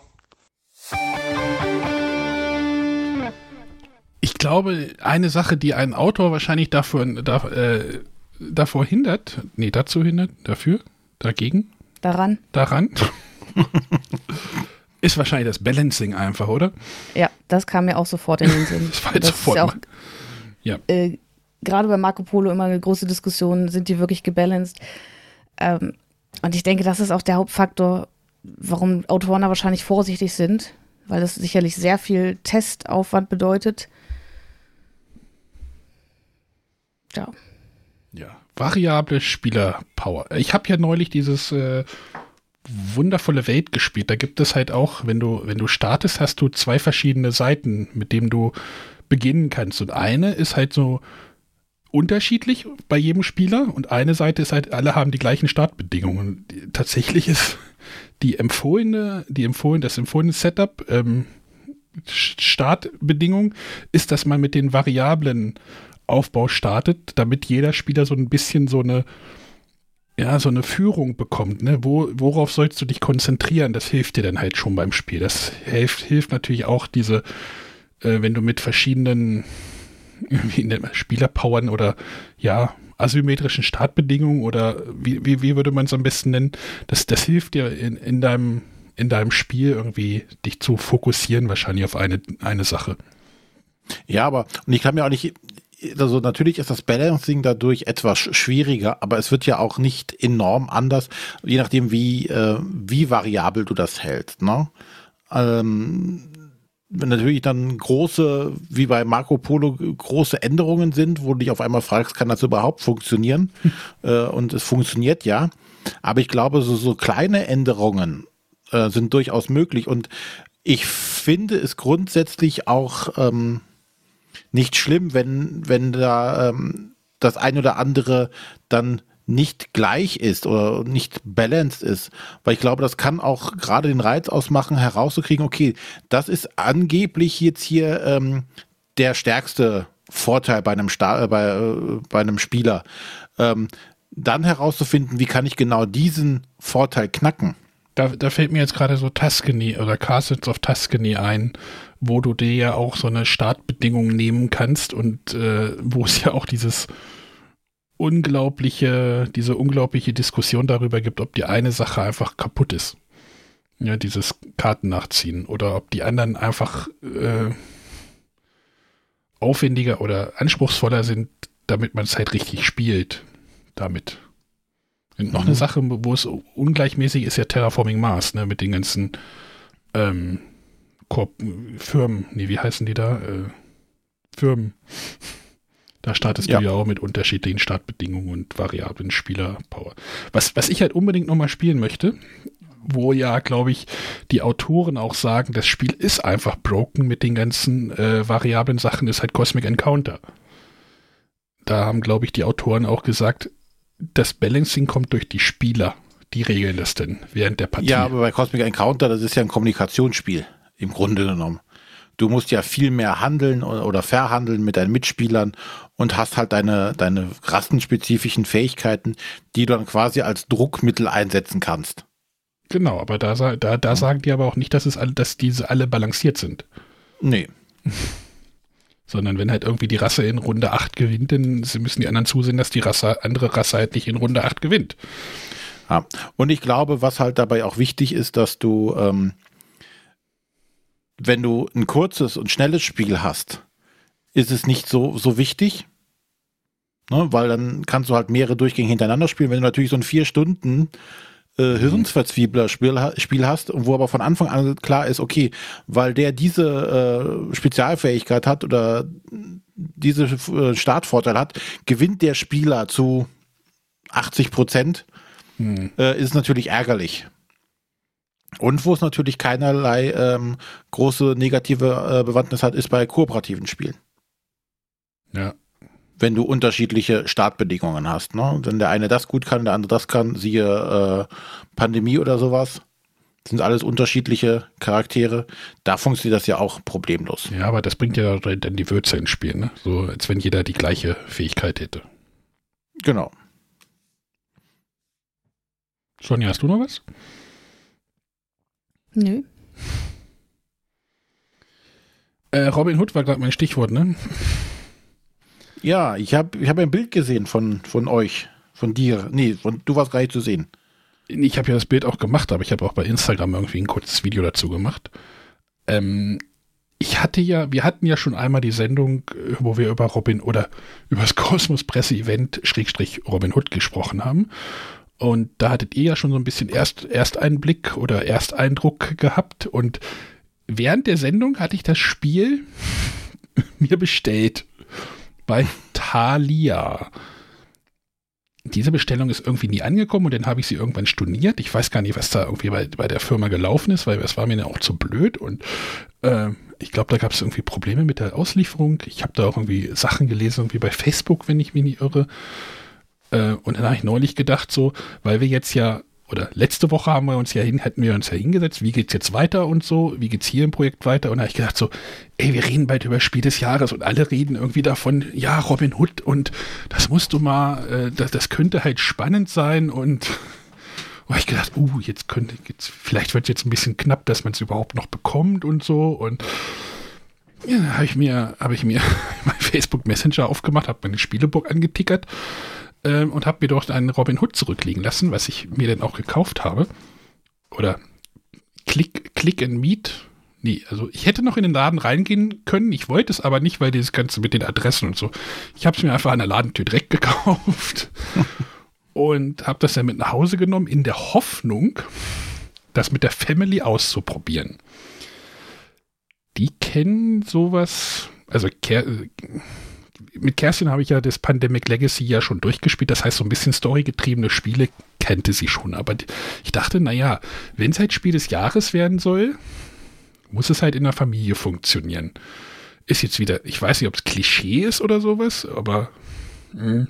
Glaube, eine Sache, die einen Autor wahrscheinlich davor, da, äh, davor hindert, nee, dazu hindert, dafür, dagegen, Daran. daran, ist wahrscheinlich das Balancing einfach, oder? Ja, das kam mir auch sofort in den Sinn. Das war jetzt Das ist sofort ja auch, Ja. äh, gerade bei Marco Polo immer eine große Diskussion, sind die wirklich gebalanced? Ähm, und ich denke, das ist auch der Hauptfaktor, warum Autoren da wahrscheinlich vorsichtig sind, weil das sicherlich sehr viel Testaufwand bedeutet. Ja. Ja, variable Spielerpower. Ich habe ja neulich dieses äh, wundervolle Welt gespielt. Da gibt es halt auch, wenn du, wenn du startest, hast du zwei verschiedene Seiten, mit denen du beginnen kannst. Und eine ist halt so unterschiedlich bei jedem Spieler und eine Seite ist halt, alle haben die gleichen Startbedingungen. Tatsächlich ist die empfohlene, die empfohlen, das empfohlene Setup, ähm, Startbedingung ist, dass man mit den Variablen Aufbau startet, damit jeder Spieler so ein bisschen so eine ja, so eine Führung bekommt, ne? Wo, worauf sollst du dich konzentrieren? Das hilft dir dann halt schon beim Spiel. Das hilft, hilft natürlich auch diese, äh, wenn du mit verschiedenen Spielerpowern oder ja, asymmetrischen Startbedingungen oder wie, wie, wie würde man es am besten nennen, das, das hilft dir in, in deinem in deinem Spiel irgendwie dich zu fokussieren wahrscheinlich auf eine, eine Sache. Ja, aber und ich kann mir auch nicht, also natürlich ist das Balancing dadurch etwas sch- schwieriger, aber es wird ja auch nicht enorm anders, je nachdem wie äh, wie variabel du das hältst. Ne? Ähm, wenn natürlich dann große, wie bei Marco Polo, große Änderungen sind, wo du dich auf einmal fragst, kann das überhaupt funktionieren? äh, und es funktioniert ja. Aber ich glaube, so, so kleine Änderungen äh, sind durchaus möglich. Und ich finde es grundsätzlich auch ähm, nicht schlimm, wenn, wenn da ähm, das ein oder andere dann nicht gleich ist oder nicht balanced ist. Weil ich glaube, das kann auch gerade den Reiz ausmachen, herauszukriegen, okay, das ist angeblich jetzt hier ähm, der stärkste Vorteil bei einem, Sta äh, bei, äh, bei einem Spieler. Ähm, dann herauszufinden, wie kann ich genau diesen Vorteil knacken. Da, da fällt mir jetzt gerade so Tuscany oder Castles of Tuscany ein, wo du dir ja auch so eine Startbedingung nehmen kannst und äh, wo es ja auch dieses unglaubliche, diese unglaubliche Diskussion darüber gibt, ob die eine Sache einfach kaputt ist. Ja, dieses Karten nachziehen oder ob die anderen einfach äh, aufwendiger oder anspruchsvoller sind, damit man es halt richtig spielt. Damit. Und noch mhm. eine Sache, wo es ungleichmäßig ist, ja Terraforming Mars, ne, mit den ganzen ähm, Firmen, nee, wie heißen die da? Äh, Firmen. Da startest ja. du ja auch mit unterschiedlichen Startbedingungen und variablen Spielerpower. Was, was ich halt unbedingt nochmal spielen möchte, wo ja, glaube ich, die Autoren auch sagen, das Spiel ist einfach broken mit den ganzen äh, variablen Sachen, ist halt Cosmic Encounter. Da haben, glaube ich, die Autoren auch gesagt, das Balancing kommt durch die Spieler. Die regeln das denn während der Partie. Ja, aber bei Cosmic Encounter, das ist ja ein Kommunikationsspiel, im Grunde genommen. Du musst ja viel mehr handeln oder verhandeln mit deinen Mitspielern und hast halt deine, deine rassenspezifischen Fähigkeiten, die du dann quasi als Druckmittel einsetzen kannst. Genau, aber da, da, da sagen die aber auch nicht, dass, es alle, dass diese alle balanciert sind. Nee. Sondern wenn halt irgendwie die Rasse in Runde 8 gewinnt, dann müssen die anderen zusehen, dass die Rasse, andere Rasse halt nicht in Runde 8 gewinnt. Ja. Und ich glaube, was halt dabei auch wichtig ist, dass du, ähm, wenn du ein kurzes und schnelles Spiel hast, ist es nicht so, so wichtig, ne? weil dann kannst du halt mehrere Durchgänge hintereinander spielen. Wenn du natürlich so ein vier Stunden äh, Hirnsverzwiebler Spiel, Spiel hast und wo aber von Anfang an klar ist, okay, weil der diese äh, Spezialfähigkeit hat oder diese äh, Startvorteil hat, gewinnt der Spieler zu 80 Prozent, hm. äh, ist natürlich ärgerlich. Und wo es natürlich keinerlei ähm, große negative äh, Bewandtnis hat, ist bei kooperativen Spielen. Ja wenn du unterschiedliche Startbedingungen hast. Ne? Wenn der eine das gut kann, der andere das kann, siehe äh, Pandemie oder sowas. sind alles unterschiedliche Charaktere. Da funktioniert das ja auch problemlos. Ja, aber das bringt ja dann die Würze ins Spiel, ne? So als wenn jeder die gleiche Fähigkeit hätte. Genau. Sonja, hast du noch was? Nö. Äh, Robin Hood war gerade mein Stichwort, ne? Ja, ich habe ich hab ein Bild gesehen von, von euch, von dir. Nee, von, du warst gar nicht zu sehen. Ich habe ja das Bild auch gemacht, aber ich habe auch bei Instagram irgendwie ein kurzes Video dazu gemacht. Ähm, ich hatte ja, wir hatten ja schon einmal die Sendung, wo wir über Robin oder über das Kosmos Presse Event Schrägstrich Robin Hood gesprochen haben. Und da hattet ihr ja schon so ein bisschen Erst, Ersteinblick oder Ersteindruck gehabt. Und während der Sendung hatte ich das Spiel mir bestellt bei Thalia. Diese Bestellung ist irgendwie nie angekommen und dann habe ich sie irgendwann storniert. Ich weiß gar nicht, was da irgendwie bei, bei der Firma gelaufen ist, weil es war mir dann auch zu blöd und äh, ich glaube, da gab es irgendwie Probleme mit der Auslieferung. Ich habe da auch irgendwie Sachen gelesen, irgendwie bei Facebook, wenn ich mich nicht irre. Äh, und dann habe ich neulich gedacht, so, weil wir jetzt ja oder letzte Woche haben wir uns ja hin, hätten wir uns ja hingesetzt, wie geht's jetzt weiter und so, wie geht's hier im Projekt weiter? Und da habe ich gedacht so, ey, wir reden bald über Spiel des Jahres und alle reden irgendwie davon, ja, Robin Hood und das musst du mal, äh, das, das könnte halt spannend sein und habe ich gedacht, uh, jetzt könnte, jetzt, vielleicht wird es jetzt ein bisschen knapp, dass man es überhaupt noch bekommt und so und ja, habe ich mir, habe ich mir mein Facebook Messenger aufgemacht, habe meine Spieleburg angetickert ähm, und habe mir dort einen Robin Hood zurücklegen lassen, was ich mir dann auch gekauft habe. Oder Click, Click and Meet. Nee, also ich hätte noch in den Laden reingehen können. Ich wollte es aber nicht, weil dieses Ganze mit den Adressen und so. Ich habe es mir einfach an der Ladentür direkt gekauft und habe das dann mit nach Hause genommen, in der Hoffnung, das mit der Family auszuprobieren. Die kennen sowas, also mit Kerstin habe ich ja das Pandemic Legacy ja schon durchgespielt. Das heißt, so ein bisschen storygetriebene Spiele kannte sie schon. Aber ich dachte, naja, wenn es halt Spiel des Jahres werden soll, muss es halt in der Familie funktionieren. Ist jetzt wieder, ich weiß nicht, ob es Klischee ist oder sowas, aber. Mh. Hm.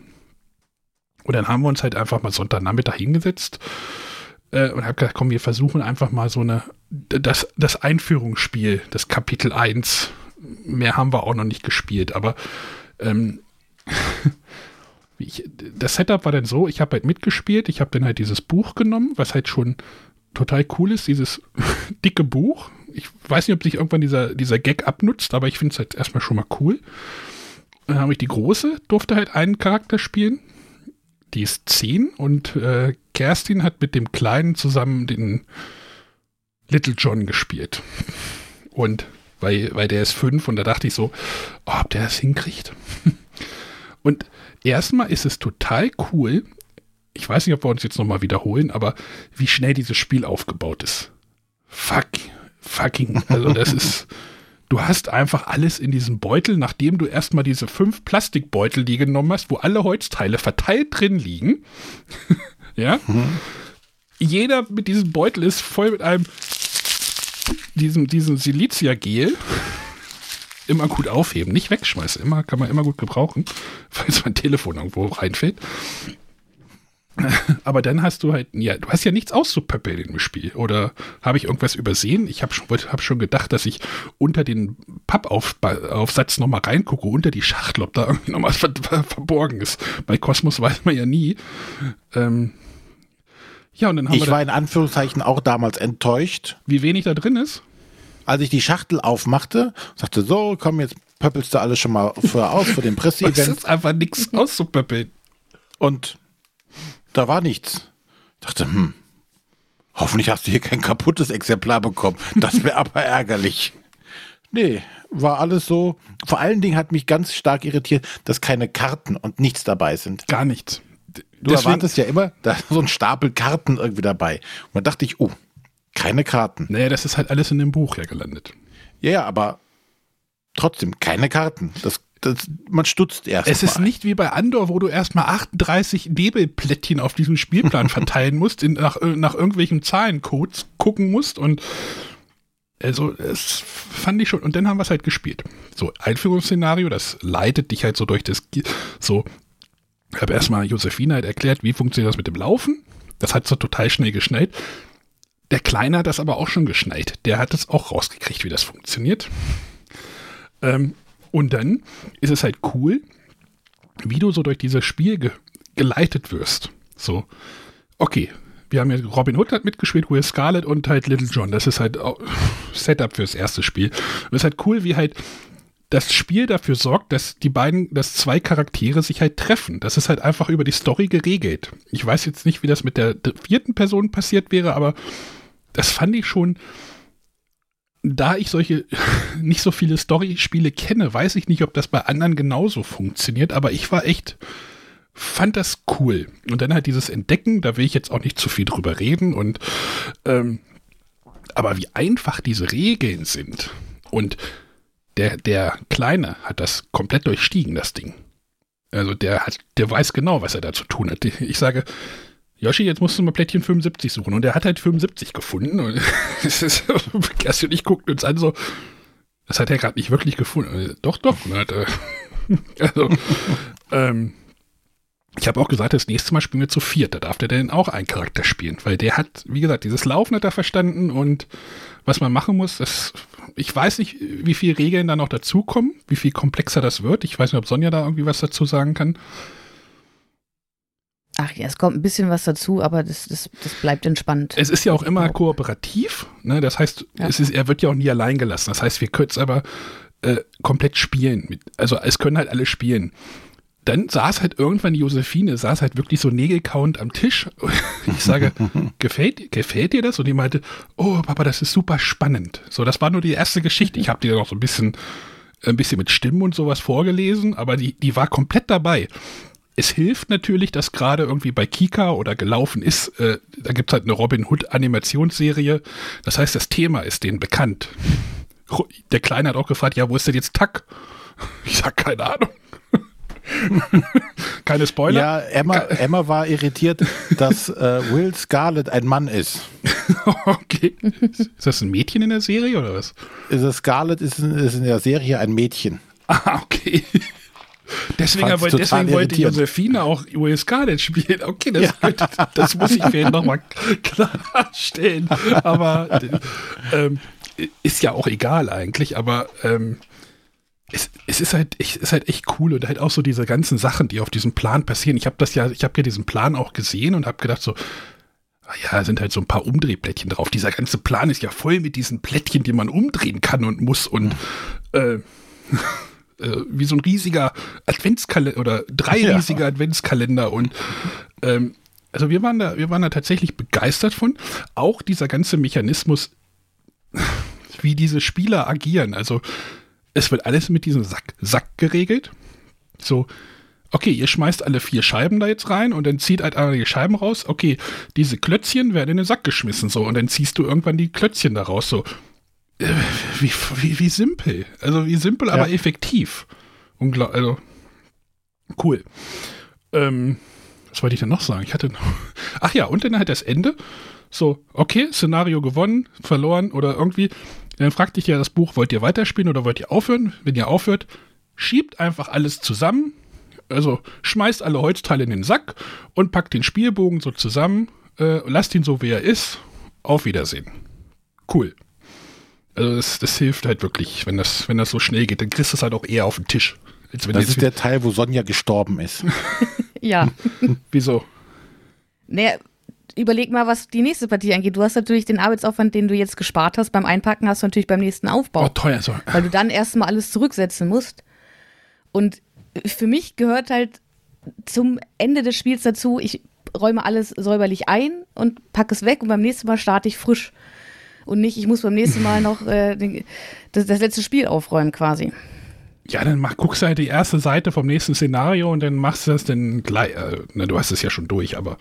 Und dann haben wir uns halt einfach mal Sonntagnachmittag hingesetzt äh, und habe gesagt, komm, wir versuchen einfach mal so eine, das, das Einführungsspiel, das Kapitel 1. Mehr haben wir auch noch nicht gespielt, aber ähm, ich, das Setup war dann so, ich habe halt mitgespielt, ich habe dann halt dieses Buch genommen, was halt schon total cool ist, dieses dicke Buch. Ich weiß nicht, ob sich irgendwann dieser, dieser Gag abnutzt, aber ich finde es halt erstmal schon mal cool. Dann habe ich die große, durfte halt einen Charakter spielen. Die ist zehn und äh, Kerstin hat mit dem Kleinen zusammen den Little John gespielt. Und weil, weil der ist fünf und da dachte ich so, oh, ob der das hinkriegt. Und erstmal ist es total cool. Ich weiß nicht, ob wir uns jetzt nochmal wiederholen, aber wie schnell dieses Spiel aufgebaut ist. Fuck, fucking, also das ist, du hast einfach alles in diesem Beutel, nachdem du erstmal diese fünf Plastikbeutel, die genommen hast, wo alle Holzteile verteilt drin liegen. ja. Mhm. Jeder mit diesem Beutel ist voll mit einem diesem, diesem Silizia-Gel immer gut aufheben, nicht wegschmeißen. Immer, kann man immer gut gebrauchen, falls mein Telefon irgendwo reinfällt. Aber dann hast du halt, ja, du hast ja nichts auszupöppeln im Spiel. Oder habe ich irgendwas übersehen? Ich habe schon, hab schon gedacht, dass ich unter den Pappaufsatz nochmal reingucke, unter die Schachtel, ob da irgendwie noch was ver verborgen ist. Bei Kosmos weiß man ja nie. Ähm, ja, und dann haben ich wir. War in Anführungszeichen auch damals enttäuscht. Wie wenig da drin ist? als ich die Schachtel aufmachte, sagte so, komm, jetzt pöppelst du alles schon mal vorher aus für den Presseevent. Es ist einfach nichts auszupöppeln. Und da war nichts. Ich dachte, hm, hoffentlich hast du hier kein kaputtes Exemplar bekommen. Das wäre aber ärgerlich. Nee, war alles so. Vor allen Dingen hat mich ganz stark irritiert, dass keine Karten und nichts dabei sind. Gar nichts. Du Deswegen, erwartest ja immer, da ist so ein Stapel Karten irgendwie dabei. Und da dachte ich, oh, keine Karten. Naja, das ist halt alles in dem Buch ja gelandet. Ja, ja, aber trotzdem keine Karten. Das, das, man stutzt erst. Es mal. ist nicht wie bei Andor, wo du erstmal 38 Nebelplättchen auf diesem Spielplan verteilen musst, in, nach, nach irgendwelchen Zahlencodes gucken musst und also, das fand ich schon. Und dann haben wir es halt gespielt. So, Einführungsszenario, das leitet dich halt so durch das. So, ich habe erstmal Josephine halt erklärt, wie funktioniert das mit dem Laufen. Das hat so total schnell geschnellt. Der Kleine hat das aber auch schon geschneit. Der hat es auch rausgekriegt, wie das funktioniert. Ähm, und dann ist es halt cool, wie du so durch dieses Spiel ge geleitet wirst. So, okay, wir haben ja Robin Hood hat mitgespielt, Will Scarlett und halt Little John. Das ist halt Setup fürs erste Spiel. Und es ist halt cool, wie halt das Spiel dafür sorgt, dass die beiden, dass zwei Charaktere sich halt treffen. Das ist halt einfach über die Story geregelt. Ich weiß jetzt nicht, wie das mit der vierten Person passiert wäre, aber das fand ich schon, da ich solche nicht so viele Story-Spiele kenne, weiß ich nicht, ob das bei anderen genauso funktioniert, aber ich war echt, fand das cool. Und dann halt dieses Entdecken, da will ich jetzt auch nicht zu viel drüber reden und ähm, aber wie einfach diese Regeln sind und der, der Kleine hat das komplett durchstiegen, das Ding. Also der hat, der weiß genau, was er da zu tun hat. Ich sage, Yoshi, jetzt musst du mal Plättchen 75 suchen. Und er hat halt 75 gefunden. Und Kerstin und ich guckten uns an, so, das hat er gerade nicht wirklich gefunden. Doch, doch. Also, ähm, ich habe auch gesagt, das nächste Mal spielen wir zu viert. Da darf der denn auch einen Charakter spielen. Weil der hat, wie gesagt, dieses Laufen hat er verstanden und was man machen muss, das, ich weiß nicht, wie viele Regeln da noch dazukommen, wie viel komplexer das wird. Ich weiß nicht, ob Sonja da irgendwie was dazu sagen kann. Ach ja, es kommt ein bisschen was dazu, aber das, das, das bleibt entspannt. Es ist ja auch immer kooperativ. Ne? Das heißt, ja. es ist, er wird ja auch nie allein gelassen. Das heißt, wir können es aber äh, komplett spielen. Also es können halt alle spielen. Dann saß halt irgendwann Josephine, saß halt wirklich so nägelkauend am Tisch. Ich sage, gefällt, gefällt dir das? Und die meinte, oh Papa, das ist super spannend. So, das war nur die erste Geschichte. Ich habe dir noch so ein bisschen, ein bisschen mit Stimmen und sowas vorgelesen, aber die, die war komplett dabei es hilft natürlich, dass gerade irgendwie bei Kika oder gelaufen ist, äh, da gibt es halt eine Robin Hood Animationsserie. Das heißt, das Thema ist denen bekannt. Der Kleine hat auch gefragt, ja, wo ist denn jetzt Tack? Ich sag keine Ahnung. Keine Spoiler. Ja, Emma, Emma war irritiert, dass äh, Will Scarlett ein Mann ist. okay. Ist das ein Mädchen in der Serie oder was? Ist Scarlett ist, ist in der Serie ein Mädchen. Ah, okay. Deswegen, aber, deswegen wollte Josephine auch Will Scarlett spielen. Okay, das, ja. das muss ich vielleicht nochmal klarstellen. Aber ähm, ist ja auch egal eigentlich, aber ähm, es, es, ist halt, es ist halt echt cool und halt auch so diese ganzen Sachen, die auf diesem Plan passieren. Ich habe das ja, ich habe ja diesen Plan auch gesehen und habe gedacht so, ah ja, sind halt so ein paar Umdrehplättchen drauf. Dieser ganze Plan ist ja voll mit diesen Plättchen, die man umdrehen kann und muss und äh, Äh, wie so ein riesiger Adventskalender oder drei ja. riesige Adventskalender und ähm, also wir waren da, wir waren da tatsächlich begeistert von. Auch dieser ganze Mechanismus, wie diese Spieler agieren. Also es wird alles mit diesem Sack, Sack geregelt. So, okay, ihr schmeißt alle vier Scheiben da jetzt rein und dann zieht halt einer die Scheiben raus. Okay, diese Klötzchen werden in den Sack geschmissen, so, und dann ziehst du irgendwann die Klötzchen da raus, so. Äh, wie, wie, wie simpel. Also wie simpel, ja. aber effektiv. Ungla also, cool. Ähm, was wollte ich denn noch sagen? Ich hatte noch. Ach ja, und dann halt das Ende. So, okay, Szenario gewonnen, verloren oder irgendwie. Dann fragt dich ja das Buch, wollt ihr weiterspielen oder wollt ihr aufhören? Wenn ihr aufhört, schiebt einfach alles zusammen. Also schmeißt alle Holzteile in den Sack und packt den Spielbogen so zusammen. Äh, lasst ihn so, wie er ist. Auf Wiedersehen. Cool. Also das, das hilft halt wirklich, wenn das, wenn das so schnell geht, dann kriegst du es halt auch eher auf den Tisch. das ist der Teil, wo Sonja gestorben ist. ja. Wieso? Naja, überleg mal, was die nächste Partie angeht. Du hast natürlich den Arbeitsaufwand, den du jetzt gespart hast beim Einpacken, hast du natürlich beim nächsten Aufbau. Oh, teuer. So. Weil du dann erstmal alles zurücksetzen musst. Und für mich gehört halt zum Ende des Spiels dazu, ich räume alles säuberlich ein und packe es weg und beim nächsten Mal starte ich frisch. Und nicht, ich muss beim nächsten Mal noch äh, den, das, das letzte Spiel aufräumen quasi. Ja, dann mach, guckst du halt die erste Seite vom nächsten Szenario und dann machst du das dann gleich. Äh, na, du hast es ja schon durch, aber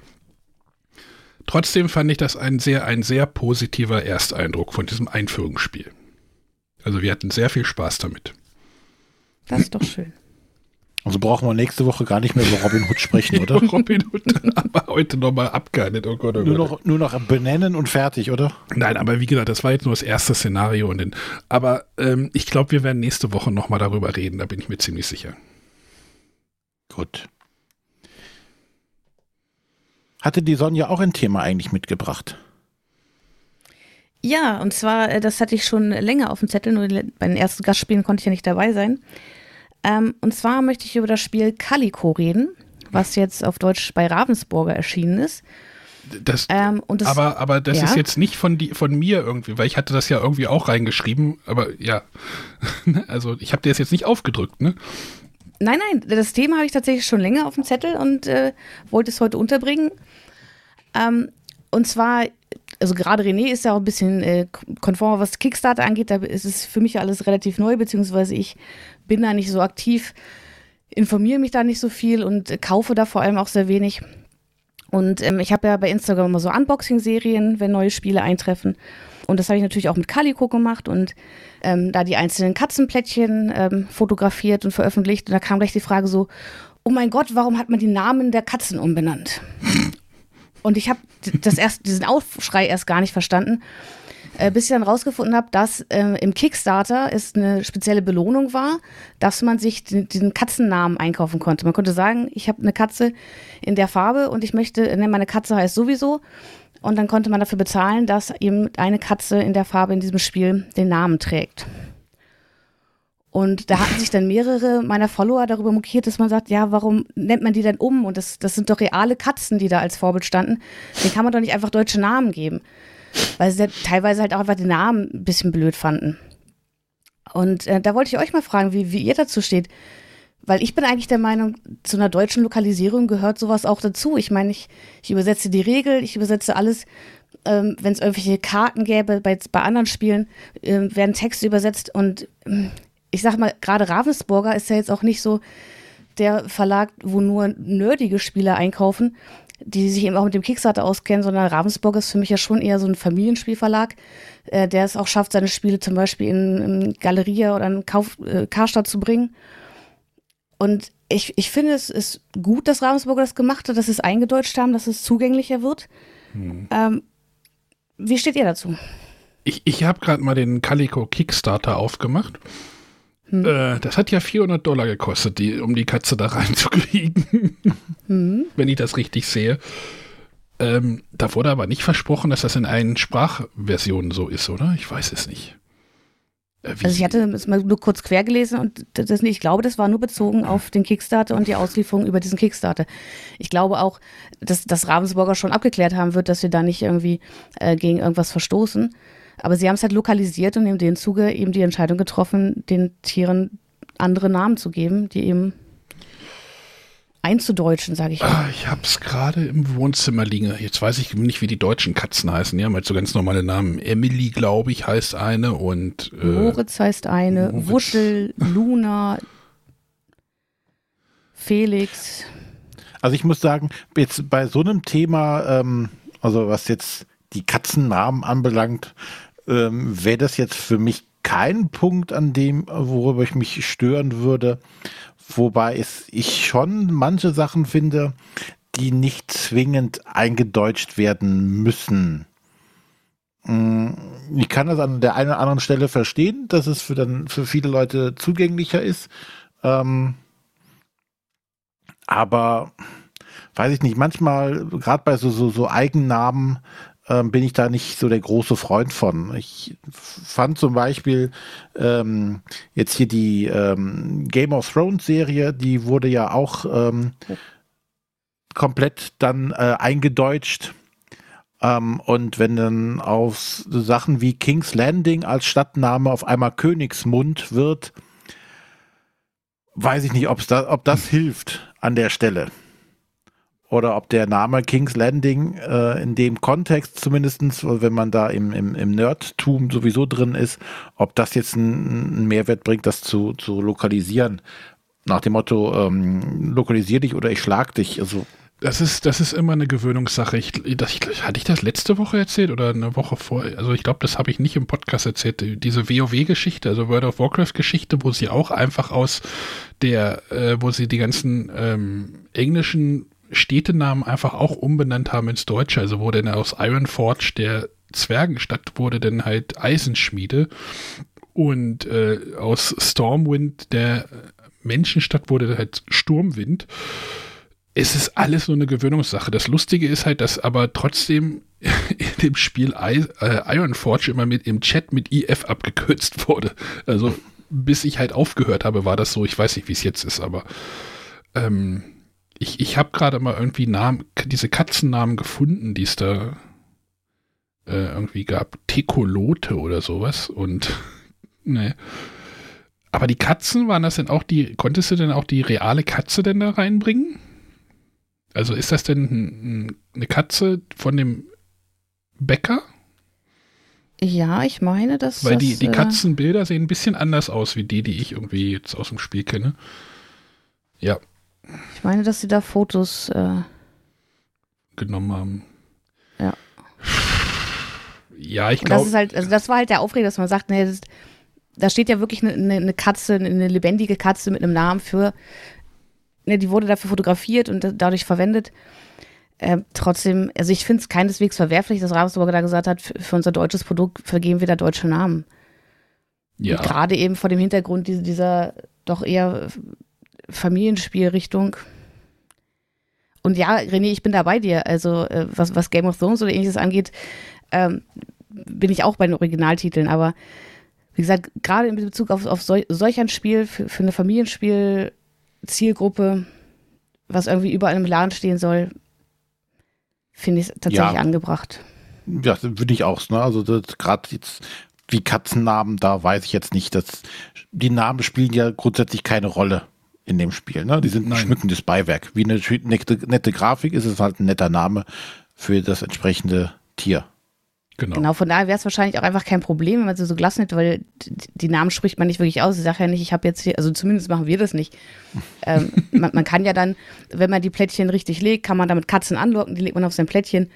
trotzdem fand ich das ein sehr, ein sehr positiver Ersteindruck von diesem Einführungsspiel. Also wir hatten sehr viel Spaß damit. Das ist doch schön. Also brauchen wir nächste Woche gar nicht mehr über Robin Hood sprechen, oder? Robin Hood aber heute nochmal abgehandelt. Oh Gott, oh nur, noch, nur noch benennen und fertig, oder? Nein, aber wie gesagt, das war jetzt nur das erste Szenario. Und den, aber ähm, ich glaube, wir werden nächste Woche nochmal darüber reden, da bin ich mir ziemlich sicher. Gut. Hatte die Sonja auch ein Thema eigentlich mitgebracht? Ja, und zwar, äh, das hatte ich schon länger auf dem Zettel, nur bei den ersten Gastspielen konnte ich ja nicht dabei sein. Ähm, und zwar möchte ich über das Spiel Calico reden, was jetzt auf Deutsch bei Ravensburger erschienen ist. Das, ähm, das, aber, aber das ja? ist jetzt nicht von, die, von mir irgendwie, weil ich hatte das ja irgendwie auch reingeschrieben, aber ja, also ich habe dir das jetzt nicht aufgedrückt, ne? Nein, nein, das Thema habe ich tatsächlich schon länger auf dem Zettel und äh, wollte es heute unterbringen. Ähm, und zwar, also gerade René ist ja auch ein bisschen äh, konform, was Kickstarter angeht, da ist es für mich alles relativ neu, beziehungsweise ich bin da nicht so aktiv, informiere mich da nicht so viel und kaufe da vor allem auch sehr wenig. Und ähm, ich habe ja bei Instagram immer so Unboxing-Serien, wenn neue Spiele eintreffen. Und das habe ich natürlich auch mit Calico gemacht und ähm, da die einzelnen Katzenplättchen ähm, fotografiert und veröffentlicht. Und da kam gleich die Frage so, oh mein Gott, warum hat man die Namen der Katzen umbenannt? Und ich habe das erst, diesen Aufschrei erst gar nicht verstanden äh, bis ich dann rausgefunden habe, dass äh, im Kickstarter es eine spezielle Belohnung war, dass man sich den, diesen Katzennamen einkaufen konnte. Man konnte sagen, ich habe eine Katze in der Farbe und ich möchte, ne, meine Katze heißt sowieso. Und dann konnte man dafür bezahlen, dass eben eine Katze in der Farbe in diesem Spiel den Namen trägt. Und da hatten sich dann mehrere meiner Follower darüber mokiert, dass man sagt, ja, warum nennt man die denn um? Und das, das sind doch reale Katzen, die da als Vorbild standen. Den kann man doch nicht einfach deutsche Namen geben weil sie teilweise halt auch einfach den Namen ein bisschen blöd fanden. Und äh, da wollte ich euch mal fragen, wie, wie ihr dazu steht. Weil ich bin eigentlich der Meinung, zu einer deutschen Lokalisierung gehört sowas auch dazu. Ich meine, ich, ich übersetze die Regel, ich übersetze alles. Ähm, Wenn es irgendwelche Karten gäbe, bei, bei anderen Spielen äh, werden Texte übersetzt. Und äh, ich sag mal, gerade Ravensburger ist ja jetzt auch nicht so der Verlag, wo nur nerdige Spieler einkaufen, die sich eben auch mit dem Kickstarter auskennen, sondern Ravensburg ist für mich ja schon eher so ein Familienspielverlag, äh, der es auch schafft, seine Spiele zum Beispiel in, in Galeria oder in Kauf, äh, Karstadt zu bringen. Und ich, ich finde, es ist gut, dass Ravensburger das gemacht hat, dass sie es eingedeutscht haben, dass es zugänglicher wird. Hm. Ähm, wie steht ihr dazu? Ich, ich habe gerade mal den Calico Kickstarter aufgemacht. Hm. Äh, das hat ja 400 Dollar gekostet, die, um die Katze da reinzukriegen. Hm. Wenn ich das richtig sehe. Ähm, da wurde aber nicht versprochen, dass das in allen Sprachversionen so ist, oder? Ich weiß es nicht. Äh, also ich hatte es mal nur kurz quer gelesen und das, ich glaube, das war nur bezogen auf den Kickstarter und die Auslieferung über diesen Kickstarter. Ich glaube auch, dass, dass Ravensburger schon abgeklärt haben wird, dass wir da nicht irgendwie äh, gegen irgendwas verstoßen. Aber sie haben es halt lokalisiert und in dem Zuge eben die Entscheidung getroffen, den Tieren andere Namen zu geben, die eben einzudeutschen, sage ich mal. Ah, ich habe es gerade im Wohnzimmer liegen. Jetzt weiß ich nicht, wie die deutschen Katzen heißen. Die haben halt so ganz normale Namen. Emily, glaube ich, heißt eine und äh, Moritz heißt eine, Moritz. Wuschel, Luna, Felix. Also ich muss sagen, jetzt bei so einem Thema, ähm, also was jetzt die Katzennamen anbelangt, ähm, wäre das jetzt für mich kein Punkt, an dem, worüber ich mich stören würde. Wobei es ich schon manche Sachen finde, die nicht zwingend eingedeutscht werden müssen. Mm, ich kann das an der einen oder anderen Stelle verstehen, dass es für dann für viele Leute zugänglicher ist. Ähm, aber weiß ich nicht, manchmal, gerade bei so, so, so Eigennamen, ähm, bin ich da nicht so der große Freund von. Ich fand zum Beispiel ähm, jetzt hier die ähm, Game of Thrones Serie, die wurde ja auch ähm, komplett dann äh, eingedeutscht. Ähm, und wenn dann auf Sachen wie King's Landing als Stadtname auf einmal Königsmund wird, weiß ich nicht, da, ob das hilft an der Stelle oder ob der Name King's Landing äh, in dem Kontext zumindestens, wenn man da im, im, im Nerdtum sowieso drin ist, ob das jetzt einen, Mehrwert bringt, das zu, zu lokalisieren. Nach dem Motto, ähm, lokalisier dich oder ich schlag dich. Also das ist, das ist immer eine Gewöhnungssache. Ich, das, hatte ich das letzte Woche erzählt oder eine Woche vor? Also ich glaube, das habe ich nicht im Podcast erzählt. Diese WoW-Geschichte, also World of Warcraft-Geschichte, wo sie auch einfach aus der, äh, wo sie die ganzen ähm, englischen Städtenamen einfach auch umbenannt haben ins Deutsche. Also wurde dann aus Ironforge der Zwergenstadt wurde dann halt Eisenschmiede und äh, aus Stormwind der Menschenstadt wurde halt Sturmwind. Es ist alles nur eine Gewöhnungssache. Das Lustige ist halt, dass aber trotzdem in dem Spiel I äh, Ironforge immer mit im Chat mit IF abgekürzt wurde. Also bis ich halt aufgehört habe, war das so. Ich weiß nicht, wie es jetzt ist, aber ähm, ich, ich habe gerade mal irgendwie Namen, diese Katzennamen gefunden, die es da äh, irgendwie gab. Tekolote oder sowas. Und ne. Aber die Katzen, waren das denn auch die, konntest du denn auch die reale Katze denn da reinbringen? Also ist das denn eine Katze von dem Bäcker? Ja, ich meine, dass. Weil die, die äh, Katzenbilder sehen ein bisschen anders aus wie die, die ich irgendwie jetzt aus dem Spiel kenne. Ja. Ich meine, dass sie da Fotos äh, genommen haben. Ja. Ja, ich glaube. Das ist halt, also das war halt der Aufreger, dass man sagt, nee, das, da steht ja wirklich eine, eine, Katze, eine lebendige Katze mit einem Namen für, ne, die wurde dafür fotografiert und dadurch verwendet. Äh, trotzdem, also ich finde es keineswegs verwerflich, dass Ravensburger da gesagt hat, für, für, unser deutsches Produkt vergeben wir da deutsche Namen. Ja. Gerade eben vor dem Hintergrund dieser, dieser doch eher Familienspielrichtung. Und ja, René, ich bin da bei dir. Also, äh, was, was Game of Thrones oder ähnliches angeht, ähm, bin ich auch bei den Originaltiteln. Aber wie gesagt, gerade in Bezug auf, auf sol solch ein Spiel, für, für eine Familienspiel-Zielgruppe, was irgendwie überall im Laden stehen soll, finde ich es tatsächlich ja. angebracht. Ja, würde ich auch. Ne? Also gerade jetzt wie Katzennamen, da weiß ich jetzt nicht, dass die Namen spielen ja grundsätzlich keine Rolle in dem Spiel. Ne? Die sind ein schmückendes Beiwerk. Wie eine nette, nette Grafik ist es halt ein netter Name für das entsprechende Tier. Genau. genau, von daher wäre es wahrscheinlich auch einfach kein Problem, wenn man sie so gelassen hätte, weil die Namen spricht man nicht wirklich aus. Ich sage ja nicht, ich habe jetzt hier, also zumindest machen wir das nicht. ähm, man, man, kann ja dann, wenn man die Plättchen richtig legt, kann man damit Katzen anlocken, die legt man auf sein Plättchen.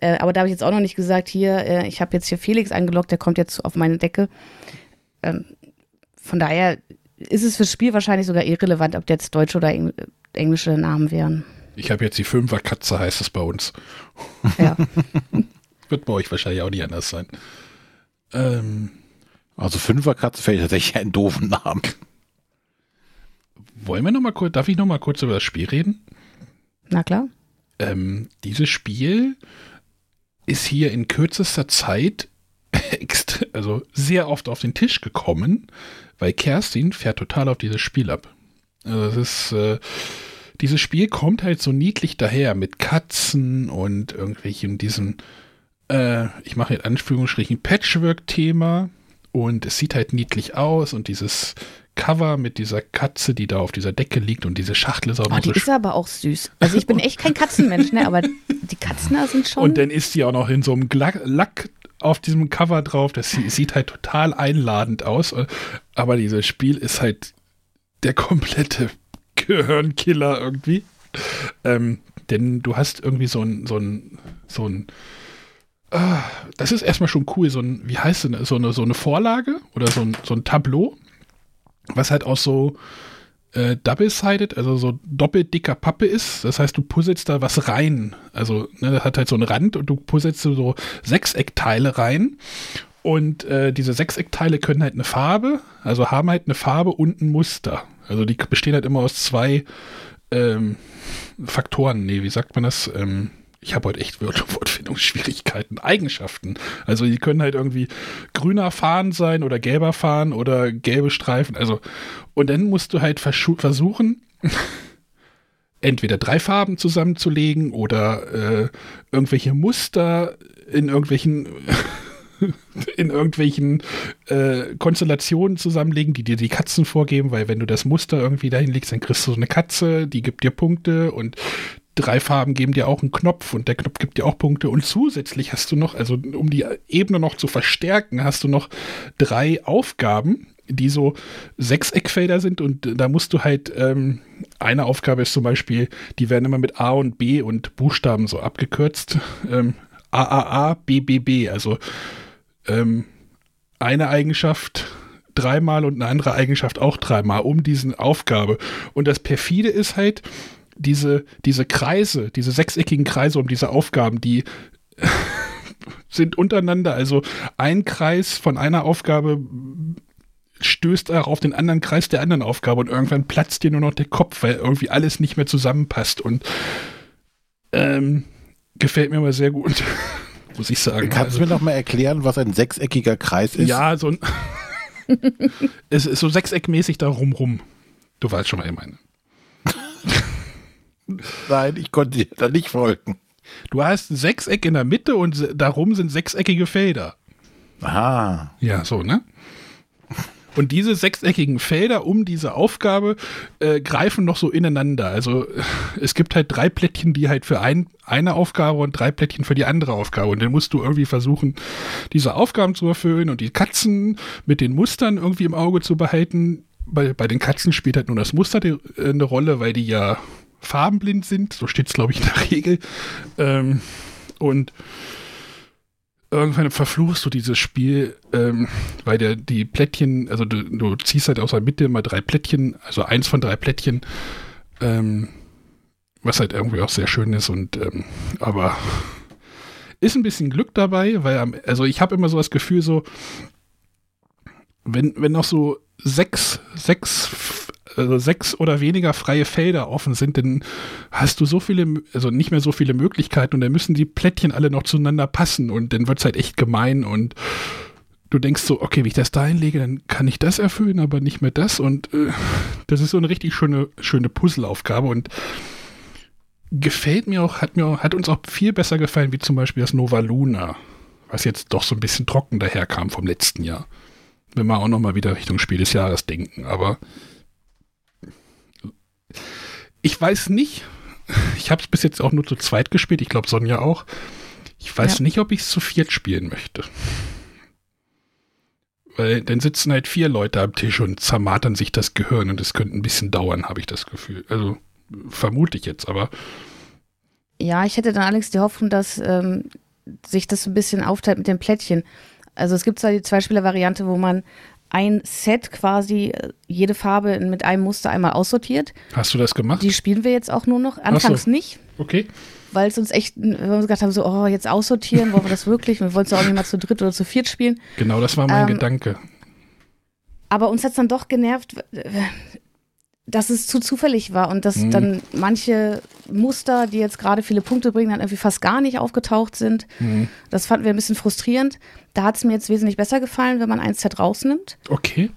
Äh, aber da habe ich jetzt auch noch nicht gesagt, hier, äh, ich habe jetzt hier Felix angelockt, der kommt jetzt auf meine Decke. Ähm, von daher ist es fürs Spiel wahrscheinlich sogar irrelevant, ob jetzt deutsche oder Eng englische Namen wären. Ich habe jetzt die Fünferkatze, heißt es bei uns. Ja. Wird bei euch wahrscheinlich auch nicht anders sein. Ähm, also Fünferkatze fällt tatsächlich einen doofen Namen. Wollen wir noch mal kurz, darf ich noch mal kurz über das Spiel reden? Na klar. Ähm, dieses Spiel ist hier in kürzester Zeit also sehr oft auf den Tisch gekommen, weil Kerstin fährt total auf dieses Spiel ab. Also das ist, äh, dieses Spiel kommt halt so niedlich daher mit Katzen und irgendwelchen diesen, äh, ich mache in Anführungsstrichen Patchwork-Thema und es sieht halt niedlich aus und dieses Cover mit dieser Katze, die da auf dieser Decke liegt und diese Schachtel ist auch Oh, noch die so ist aber auch süß. Also ich bin echt kein Katzenmensch, ne? Aber die Katzen da sind schon. Und dann ist die auch noch in so einem Lack auf diesem Cover drauf. Das sie- sieht halt total einladend aus. Aber dieses Spiel ist halt der komplette Gehirnkiller irgendwie. Ähm, denn du hast irgendwie so ein, so ein, so ein, ah, das ist erstmal schon cool, so ein, wie heißt denn, so eine, so eine Vorlage oder so ein, so ein Tableau, was halt auch so äh, double-sided, also so doppelt dicker Pappe ist. Das heißt, du puzzelst da was rein. Also, ne, das hat halt so einen Rand und du puzzelst so Sechseckteile rein. Und äh, diese Sechseckteile können halt eine Farbe, also haben halt eine Farbe und ein Muster. Also die bestehen halt immer aus zwei ähm, Faktoren. Nee, wie sagt man das? Ähm, ich habe heute echt Wort Wortfindungsschwierigkeiten. Eigenschaften. Also die können halt irgendwie grüner Fahren sein oder gelber Fahren oder gelbe Streifen. Also und dann musst du halt versuchen, entweder drei Farben zusammenzulegen oder äh, irgendwelche Muster in irgendwelchen in irgendwelchen äh, Konstellationen zusammenlegen, die dir die Katzen vorgeben, weil wenn du das Muster irgendwie dahin legst, dann kriegst du so eine Katze, die gibt dir Punkte und drei Farben geben dir auch einen Knopf und der Knopf gibt dir auch Punkte. Und zusätzlich hast du noch, also um die Ebene noch zu verstärken, hast du noch drei Aufgaben, die so Sechseckfelder sind. Und da musst du halt, ähm, eine Aufgabe ist zum Beispiel, die werden immer mit A und B und Buchstaben so abgekürzt, ähm, AAA, BBB, also ähm, eine Eigenschaft dreimal und eine andere Eigenschaft auch dreimal um diesen Aufgabe. Und das perfide ist halt, diese, diese Kreise, diese sechseckigen Kreise um diese Aufgaben, die sind untereinander, also ein Kreis von einer Aufgabe stößt auch auf den anderen Kreis der anderen Aufgabe und irgendwann platzt dir nur noch der Kopf, weil irgendwie alles nicht mehr zusammenpasst und ähm, gefällt mir aber sehr gut, muss ich sagen. Kannst du Also- mir noch mal erklären, was ein sechseckiger Kreis ist? ja, so ein. es ist so sechseckmäßig da rumrum. Du weißt schon, was ich meine. Nein, ich konnte dir da nicht folgen. Du hast ein Sechseck in der Mitte und darum sind sechseckige Felder. Ah, Ja, so, ne? Und diese sechseckigen Felder um diese Aufgabe äh, greifen noch so ineinander. Also äh, es gibt halt drei Plättchen, die halt für ein, eine Aufgabe und drei Plättchen für die andere Aufgabe. Und dann musst du irgendwie versuchen, diese Aufgaben zu erfüllen und die Katzen mit den Mustern irgendwie im Auge zu behalten. Bei, bei den Katzen spielt halt nur das Muster die, äh, eine Rolle, weil die ja farbenblind sind. So steht es, glaube ich, in der Regel. Ähm, und irgendwann verfluchst du dieses Spiel, ähm, weil der die Plättchen, also du, du ziehst halt aus der Mitte immer drei Plättchen, also eins von drei Plättchen, ähm, was halt irgendwie auch sehr schön ist und ähm, aber ist ein bisschen Glück dabei, weil also ich habe immer so das Gefühl so, wenn wenn noch so sechs sechs also sechs oder weniger freie Felder offen sind, dann hast du so viele, also nicht mehr so viele Möglichkeiten und dann müssen die Plättchen alle noch zueinander passen und dann wird es halt echt gemein und du denkst so, okay, wenn ich das da hinlege, dann kann ich das erfüllen, aber nicht mehr das und äh, das ist so eine richtig schöne, schöne Puzzleaufgabe und gefällt mir auch, hat mir auch, hat uns auch viel besser gefallen, wie zum Beispiel das Nova Luna, was jetzt doch so ein bisschen trocken daherkam vom letzten Jahr. Wenn wir auch nochmal wieder Richtung Spiel des Jahres denken, aber ich weiß nicht, ich habe es bis jetzt auch nur zu zweit gespielt, ich glaube Sonja auch. Ich weiß Ja. nicht, ob ich es zu viert spielen möchte. Weil dann sitzen halt vier Leute am Tisch und zermartern sich das Gehirn und es könnte ein bisschen dauern, habe ich das Gefühl. Also vermute ich jetzt, aber Ja, ich hätte dann allerdings die Hoffnung, dass ähm, sich das so ein bisschen aufteilt mit den Plättchen. Also es gibt zwar die Zweispieler-Variante, wo man ein Set quasi äh, jede Farbe mit einem Muster einmal aussortiert. hast du das gemacht? Die spielen wir jetzt auch nur noch. Anfangs so. nicht, Okay. weil es uns echt, weil wir uns gedacht haben, so, oh, jetzt aussortieren, wollen wir das wirklich? Wir wollen es auch nicht mal zu dritt oder zu viert spielen. Genau, das war mein Ähm, Gedanke. Aber uns hat es dann doch genervt, äh, dass es zu zufällig war und dass Mhm. dann manche Muster, die jetzt gerade viele Punkte bringen, dann irgendwie fast gar nicht aufgetaucht sind. Mhm. Das fanden wir ein bisschen frustrierend. Da hat es mir jetzt wesentlich besser gefallen, wenn man ein Set rausnimmt. Okay.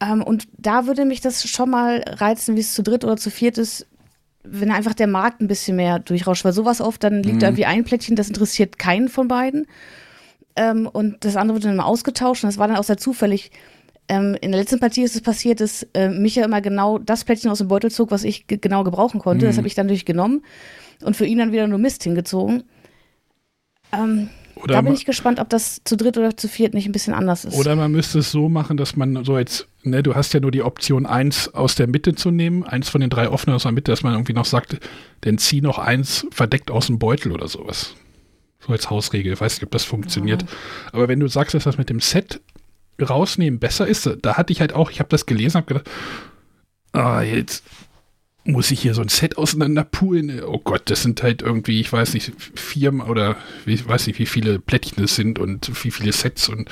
Ähm, und da würde mich das schon mal reizen, wie es zu dritt oder zu viert ist, wenn einfach der Markt ein bisschen mehr durchrauscht. Weil sowas oft, dann liegt da irgendwie ein Plättchen, das interessiert keinen von beiden. Ähm, und das andere wird dann mal ausgetauscht und das war dann auch sehr zufällig. Ähm, in der letzten Partie ist es passiert, dass äh, Micha immer genau das Plättchen aus dem Beutel zog, was ich genau gebrauchen konnte. Mhm. Das habe ich dann durchgenommen und für ihn dann wieder nur Mist hingezogen. Ähm, da bin ich gespannt, ob das zu dritt oder zu viert nicht ein bisschen anders ist. Oder man müsste es so machen, dass man so jetzt, ne, du hast ja nur die Option, eins aus der Mitte zu nehmen, eins von den drei offenen aus der Mitte, dass man irgendwie noch sagt, dann zieh noch eins verdeckt aus dem Beutel oder sowas. So als Hausregel. Ich weiß nicht, ob das funktioniert. Ja. Aber wenn du sagst, dass das mit dem Set rausnehmen besser ist, da hatte ich halt auch, ich habe das gelesen, habe gedacht, ah, jetzt muss ich hier so ein Set auseinanderpulen? Oh Gott, das sind halt irgendwie, ich weiß nicht, vier oder ich weiß nicht, wie viele Plättchen es sind und wie viele Sets und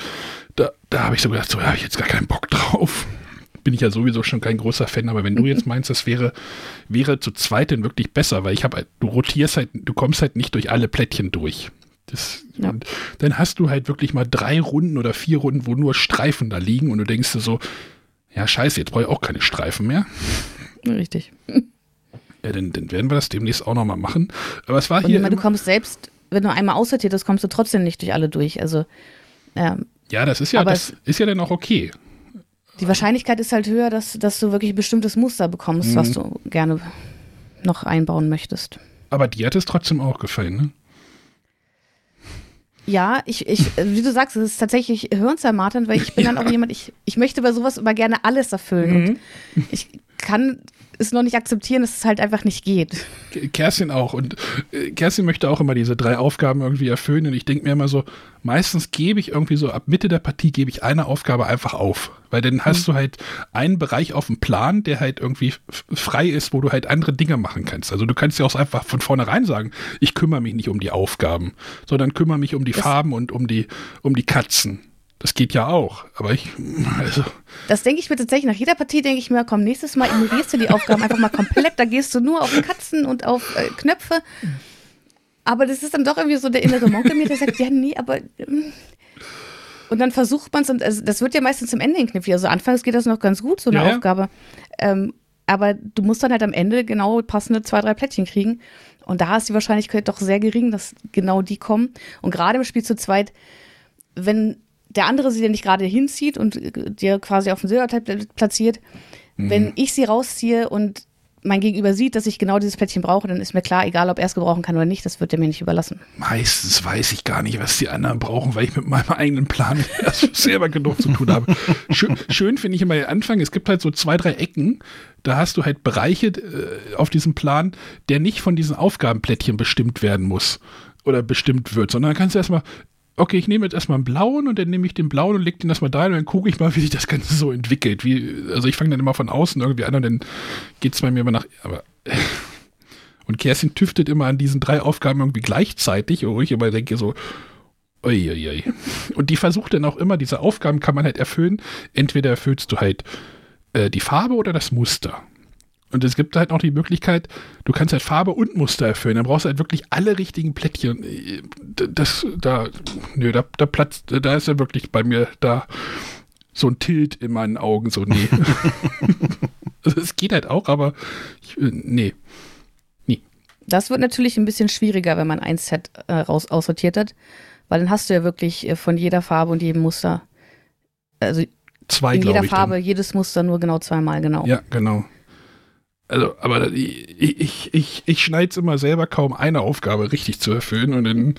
da, da habe ich so gedacht, so habe ich jetzt gar keinen Bock drauf. Bin ich ja sowieso schon kein großer Fan, aber wenn du jetzt meinst, das wäre, wäre zu zweit denn wirklich besser, weil ich habe, du rotierst halt, du kommst halt nicht durch alle Plättchen durch. Das, ja. dann hast du halt wirklich mal drei Runden oder vier Runden, wo nur Streifen da liegen und du denkst dir so, ja scheiße, jetzt brauche ich auch keine Streifen mehr. Richtig. Ja, dann, dann werden wir das demnächst auch nochmal machen. Aber es war und hier. Immer, du kommst selbst, wenn du einmal aussortiert hast, kommst du trotzdem nicht durch alle durch. Also. Ähm, ja, das ist ja, das ist ja dann auch okay. Die Wahrscheinlichkeit ist halt höher, dass, dass du wirklich ein bestimmtes Muster bekommst, mhm. was du gerne noch einbauen möchtest. Aber dir hat es trotzdem auch gefallen, ne? Ja, ich, ich, wie du sagst, es ist tatsächlich hirnzermarternd, weil ich bin ja. dann auch jemand, ich, ich möchte bei sowas immer gerne alles erfüllen. Mhm. Und ich kann es noch nicht akzeptieren, dass es halt einfach nicht geht. Kerstin auch. Und äh, Kerstin möchte auch immer diese drei Aufgaben irgendwie erfüllen. Und ich denke mir immer so, meistens gebe ich irgendwie so ab Mitte der Partie gebe ich eine Aufgabe einfach auf. Weil dann hast mhm. du halt einen Bereich auf dem Plan, der halt irgendwie frei ist, wo du halt andere Dinge machen kannst. Also du kannst ja auch einfach von vornherein sagen, ich kümmere mich nicht um die Aufgaben, sondern kümmere mich um die das Farben und um die, um die Katzen. Das geht ja auch, aber ich, also. Das denke ich mir tatsächlich, nach jeder Partie denke ich mir, komm, nächstes Mal ignorierst du die Aufgaben einfach mal komplett, da gehst du nur auf Katzen und auf äh, Knöpfe. Aber das ist dann doch irgendwie so der innere Monk in mir, der sagt, ja, nee, aber. Ähm. Und dann versucht man es, und also das wird ja meistens zum Ende hinknüpfen. Also anfangs geht das noch ganz gut, so eine ja, Aufgabe. Ähm, aber du musst dann halt am Ende genau passende zwei, drei Plättchen kriegen. Und da ist die Wahrscheinlichkeit doch sehr gering, dass genau die kommen. Und gerade im Spiel zu zweit, wenn der andere sie denn nicht gerade hinzieht und dir quasi auf dem Silberteil platziert, mhm. wenn ich sie rausziehe und mein Gegenüber sieht, dass ich genau dieses Plättchen brauche, dann ist mir klar, egal ob er es gebrauchen kann oder nicht, das wird er mir nicht überlassen. Meistens weiß ich gar nicht, was die anderen brauchen, weil ich mit meinem eigenen Plan selber genug zu tun habe. Schön, schön finde ich immer der Anfang, es gibt halt so zwei, drei Ecken, da hast du halt Bereiche äh, auf diesem Plan, der nicht von diesen Aufgabenplättchen bestimmt werden muss oder bestimmt wird, sondern dann kannst du erstmal okay, ich nehme jetzt erstmal einen blauen und dann nehme ich den blauen und lege den erstmal da und dann gucke ich mal, wie sich das Ganze so entwickelt. Wie, also ich fange dann immer von außen irgendwie an und dann geht es bei mir immer nach. Aber, und Kerstin tüftet immer an diesen drei Aufgaben irgendwie gleichzeitig, wo ich immer denke so, Uiuiui. Und die versucht dann auch immer, diese Aufgaben kann man halt erfüllen. Entweder erfüllst du halt äh, die Farbe oder das Muster. Und es gibt halt noch die Möglichkeit, du kannst halt Farbe und Muster erfüllen. Dann brauchst du halt wirklich alle richtigen Plättchen. Das, da, nö, da, da platzt, da ist ja wirklich bei mir da so ein Tilt in meinen Augen, so, nee. also es geht halt auch, aber ich, nee. Nie. Das wird natürlich ein bisschen schwieriger, wenn man ein Set äh, raus aussortiert hat, weil dann hast du ja wirklich äh, von jeder Farbe und jedem Muster, also Zwei, in jeder ich Farbe, dann. jedes Muster nur genau zweimal, genau. Ja, genau. Also, aber ich, ich, ich, ich schneide es immer selber kaum eine Aufgabe richtig zu erfüllen und dann,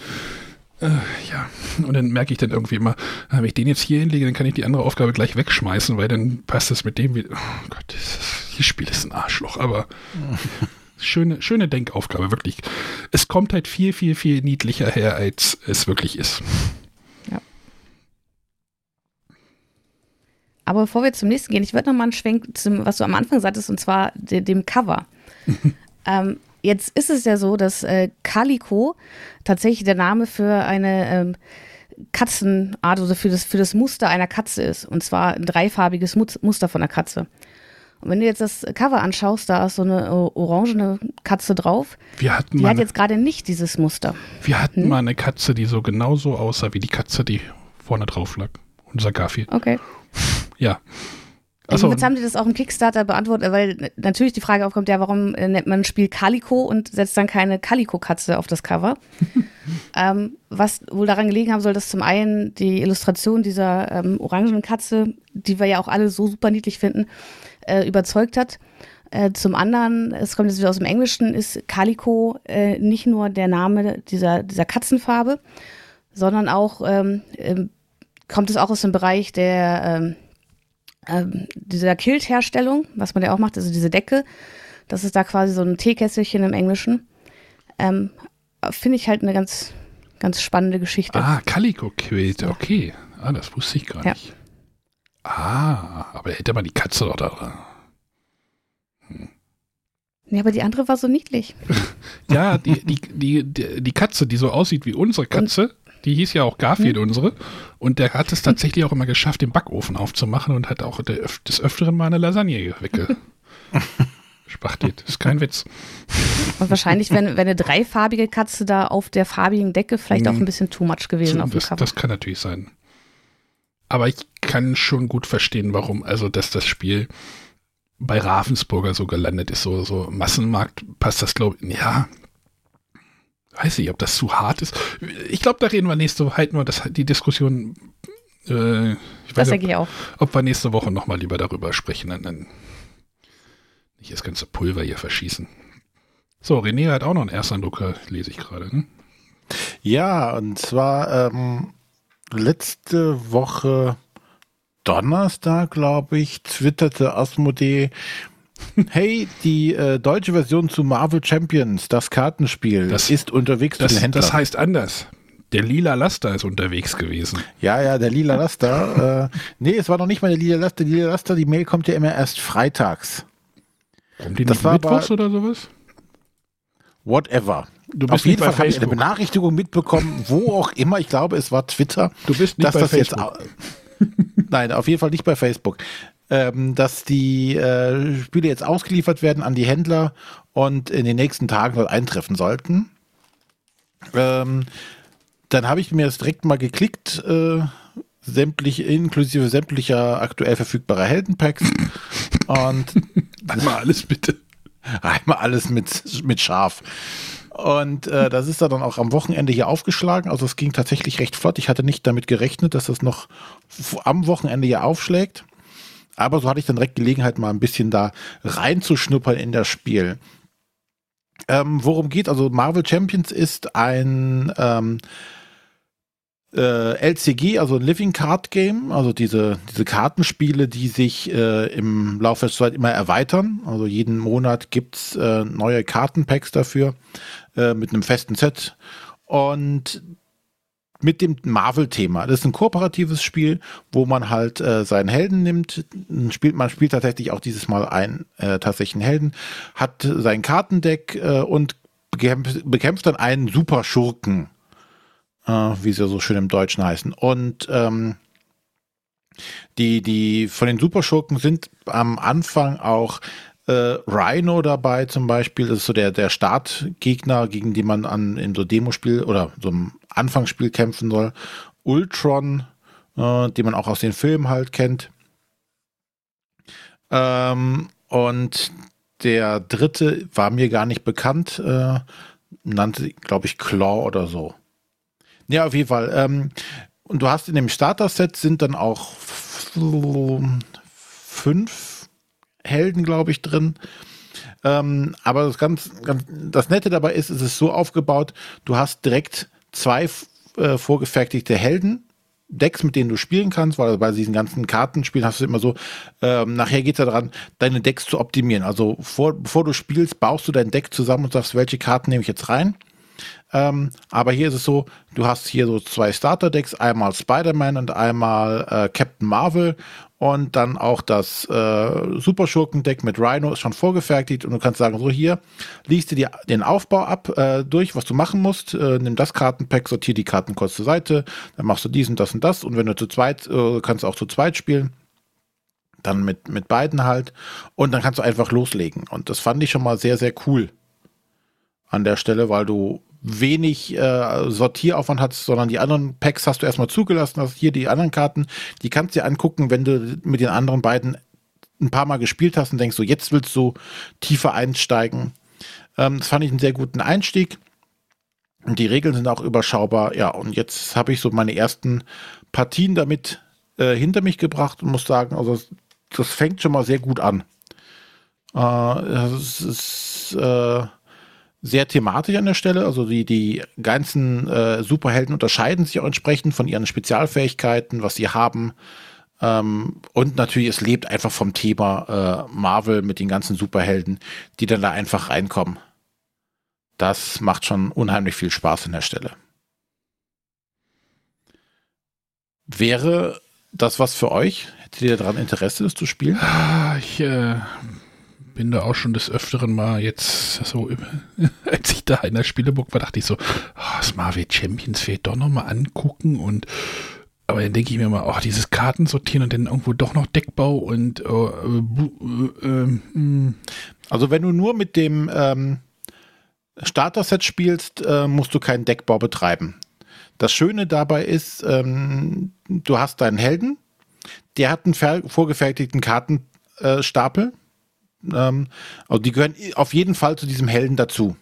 äh, ja, und dann merke ich dann irgendwie immer, wenn ich den jetzt hier hinlege, dann kann ich die andere Aufgabe gleich wegschmeißen, weil dann passt das mit dem wie, oh Gott, dieses Spiel ist ein Arschloch, aber schöne, schöne Denkaufgabe, wirklich. Es kommt halt viel, viel, viel niedlicher her, als es wirklich ist. Aber bevor wir zum nächsten gehen, ich würde noch mal einen Schwenk zum, was du am Anfang sagtest, und zwar de, dem Cover. ähm, jetzt ist es ja so, dass äh, Calico tatsächlich der Name für eine ähm, Katzenart oder für das, für das Muster einer Katze ist. Und zwar ein dreifarbiges Muster von der Katze. Und wenn du jetzt das Cover anschaust, da ist so eine orangene Katze drauf. Wir hatten die hat jetzt gerade nicht dieses Muster. Wir hatten hm? mal eine Katze, die so genauso aussah wie die Katze, die vorne drauf lag. Unser Garfield. Okay. Ja. Also jetzt haben die das auch im Kickstarter beantwortet, weil natürlich die Frage aufkommt, ja, warum nennt man ein Spiel Calico und setzt dann keine Calico-Katze auf das Cover? ähm, was wohl daran gelegen haben soll, dass zum einen die Illustration dieser ähm, orangenen Katze die wir ja auch alle so super niedlich finden, äh, überzeugt hat. Äh, zum anderen, es kommt jetzt wieder aus dem Englischen, ist Calico äh, nicht nur der Name dieser, dieser Katzenfarbe, sondern auch ähm, ähm, kommt es auch aus dem Bereich der ähm, ähm, dieser Kilt-Herstellung, was man ja auch macht, also diese Decke. Das ist da quasi so ein Teekesselchen im Englischen. Ähm, Finde ich halt eine ganz, ganz spannende Geschichte. Ah, Calico Quilt, okay. Ah, das wusste ich gar Ja. nicht. Ah, aber hätte man die Katze doch da. Ja, aber die andere war so niedlich. Ja, die, die, die, die, die Katze, die so aussieht wie unsere Katze, die hieß ja auch Garfield unsere. Und der hat es tatsächlich auch immer geschafft, den Backofen aufzumachen und hat auch der, des Öfteren mal eine Lasagne weggespachtelt. Ist kein Witz. Und wahrscheinlich, wenn, wenn eine dreifarbige Katze da auf der farbigen Decke vielleicht auch ein bisschen too much gewesen auf dem Das, Cover. das kann natürlich sein. Aber ich kann schon gut verstehen, warum, also dass das Spiel bei Ravensburger so gelandet ist, so, so Massenmarkt passt das, glaube ich, ja. Weiß nicht, ob das zu hart ist. Ich glaube, da reden wir nächste Woche, halten wir das, die Diskussion, äh, ich das weiß denke nicht, ich auch. ob wir nächste Woche nochmal lieber darüber sprechen, dann, dann nicht das ganze Pulver hier verschießen. So, René hat auch noch einen Ersteindruck, äh, lese ich gerade, ne? Ja, und zwar ähm, letzte Woche Donnerstag, glaube ich, twitterte Asmodee, hey, die äh, deutsche Version zu Marvel Champions, das Kartenspiel, Das- ist unterwegs zu Das, den Händlern. das heißt anders. Der lila Laster ist unterwegs gewesen. ja, ja, der lila Laster. äh, nee, es war noch nicht mal der lila Laster. Die lila Laster, die Mail kommt ja immer erst freitags. Kommt die Das war Mittwochs oder sowas? Whatever. Du bist Auf jeden Fall habe ich eine. Benachrichtigung mitbekommen, wo auch immer, ich glaube, es war Twitter. Du bist nicht dass bei das Facebook. jetzt Nein, auf jeden Fall nicht bei Facebook. Ähm, dass die äh, Spiele jetzt ausgeliefert werden an die Händler und in den nächsten Tagen dort eintreffen sollten. Ähm, dann habe ich mir das direkt mal geklickt, äh, sämtlich, inklusive sämtlicher aktuell verfügbarer Heldenpacks. und Einmal alles bitte. Einmal alles mit, mit Schaf. Und äh, das ist da dann auch am Wochenende hier aufgeschlagen. Also es ging tatsächlich recht flott. Ich hatte nicht damit gerechnet, dass das noch am Wochenende hier aufschlägt. Aber so hatte ich dann direkt Gelegenheit, mal ein bisschen da reinzuschnuppern in das Spiel. Ähm, worum geht? Also Marvel Champions ist ein ähm, äh, LCG, also ein Living Card Game, also diese, diese Kartenspiele, die sich äh, im Laufe der Zeit immer erweitern. Also jeden Monat gibt's äh, neue Kartenpacks dafür äh, mit einem festen Set. Und mit dem Marvel-Thema. Das ist ein kooperatives Spiel, wo man halt äh, seinen Helden nimmt. Spielt, man spielt tatsächlich auch dieses Mal einen äh, tatsächlichen Helden, hat sein Kartendeck äh, und bekämpft, bekämpft dann einen Superschurken äh, wie sie so schön im Deutschen heißen. Und ähm, die, die von den Superschurken sind am Anfang auch äh, Rhino dabei zum Beispiel. Das ist so der, der Startgegner, gegen den man an, in so Demospiel oder so einem Anfangsspiel kämpfen soll. Ultron, äh, den man auch aus den Filmen halt kennt. Ähm, und der dritte war mir gar nicht bekannt, äh, nannte, glaube ich, Claw oder so. Ja, auf jeden Fall. Ähm, und du hast in dem Starter-Set sind dann auch fünf Helden, glaube ich, drin. Ähm, aber das ganz, ganz, das Nette dabei ist, es ist so aufgebaut, du hast direkt zwei äh, vorgefertigte Helden, Decks, mit denen du spielen kannst, weil bei diesen ganzen Kartenspielen hast du immer so, ähm, nachher geht es daran, deine Decks zu optimieren. Also vor, bevor du spielst, baust du dein Deck zusammen und sagst, welche Karten nehme ich jetzt rein. Ähm, aber hier ist es so, du hast hier so zwei Starter-Decks, einmal Spider-Man und einmal äh, Captain Marvel. Und dann auch das äh, Superschurken-Deck mit Rhino ist schon vorgefertigt. Und du kannst sagen, so hier, liest dir die, den Aufbau ab, äh, durch, was du machen musst, äh, nimm das Kartenpack, sortier die Karten kurz zur Seite, dann machst du dies und das und das. Und wenn du zu zweit, äh, kannst du auch zu zweit spielen. Dann mit, mit beiden halt. Und dann kannst du einfach loslegen. Und das fand ich schon mal sehr, sehr cool an der Stelle, weil du wenig äh, Sortieraufwand hast, sondern die anderen Packs hast du erstmal zugelassen, hast hier die anderen Karten, die kannst du dir angucken, wenn du mit den anderen beiden ein paar Mal gespielt hast und denkst so, jetzt willst du tiefer einsteigen. Ähm, das fand ich einen sehr guten Einstieg. Und die Regeln sind auch überschaubar. Ja, und jetzt habe ich so meine ersten Partien damit äh, hinter mich gebracht und muss sagen, also das fängt schon mal sehr gut an. Äh, es ist äh, sehr thematisch an der Stelle. Also die, die ganzen äh, Superhelden unterscheiden sich auch entsprechend von ihren Spezialfähigkeiten, was sie haben. Ähm, und natürlich, es lebt einfach vom Thema äh, Marvel mit den ganzen Superhelden, die dann da einfach reinkommen. Das macht schon unheimlich viel Spaß an der Stelle. Wäre das was für euch? Hättet ihr daran Interesse, das zu spielen? Ah, ich äh, bin da auch schon des Öfteren mal jetzt so, als ich da in der Spieleburg war, dachte ich so, oh, das Marvel Champions fehlt doch nochmal angucken und aber dann denke ich mir mal, oh, dieses Kartensortieren und dann irgendwo doch noch Deckbau und oh, äh, äh, äh, Also wenn du nur mit dem ähm, Starter-Set spielst, äh, musst du keinen Deckbau betreiben. Das Schöne dabei ist, ähm, du hast deinen Helden, der hat einen vorgefertigten Kartenstapel. Ähm, also die gehören auf jeden Fall zu diesem Helden dazu.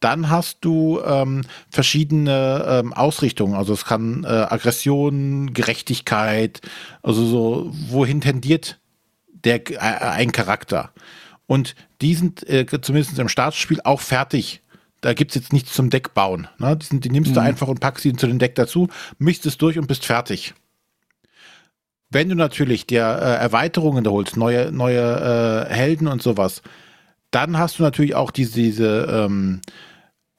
Dann hast du ähm, verschiedene ähm, Ausrichtungen. Also es kann äh, Aggression, Gerechtigkeit, also so, wohin tendiert der äh, ein Charakter. Und die sind äh, zumindest im Startspiel auch fertig. Da gibt es jetzt nichts zum Deck bauen. Ne? Die, sind, die nimmst mhm. du einfach und packst sie zu dem Deck dazu, mischst es durch und bist fertig. Wenn du natürlich dir äh, Erweiterungen holst, neue, neue äh, Helden und sowas, dann hast du natürlich auch diese, diese ähm,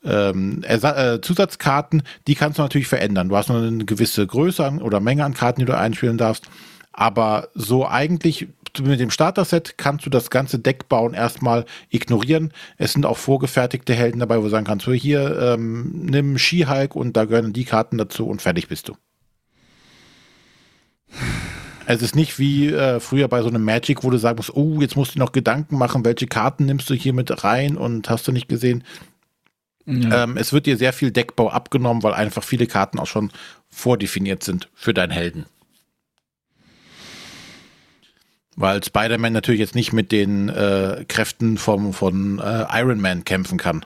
ähm, äh, Zusatzkarten, die kannst du natürlich verändern. Du hast nur eine gewisse Größe an, oder Menge an Karten, die du einspielen darfst. Aber so eigentlich mit dem Starter-Set kannst du das ganze Deck bauen erstmal ignorieren. Es sind auch vorgefertigte Helden dabei, wo du sagen kannst, hier, ähm, nimm Ski-Hulk und da gehören die Karten dazu und fertig bist du. Es ist nicht wie äh, früher bei so einem Magic, wo du sagen musst, oh, jetzt musst du noch Gedanken machen, welche Karten nimmst du hier mit rein und hast du nicht gesehen. Ja. Ähm, es wird dir sehr viel Deckbau abgenommen, weil einfach viele Karten auch schon vordefiniert sind für deinen Helden. Weil Spider-Man natürlich jetzt nicht mit den äh, Kräften vom, von äh, Iron Man kämpfen kann.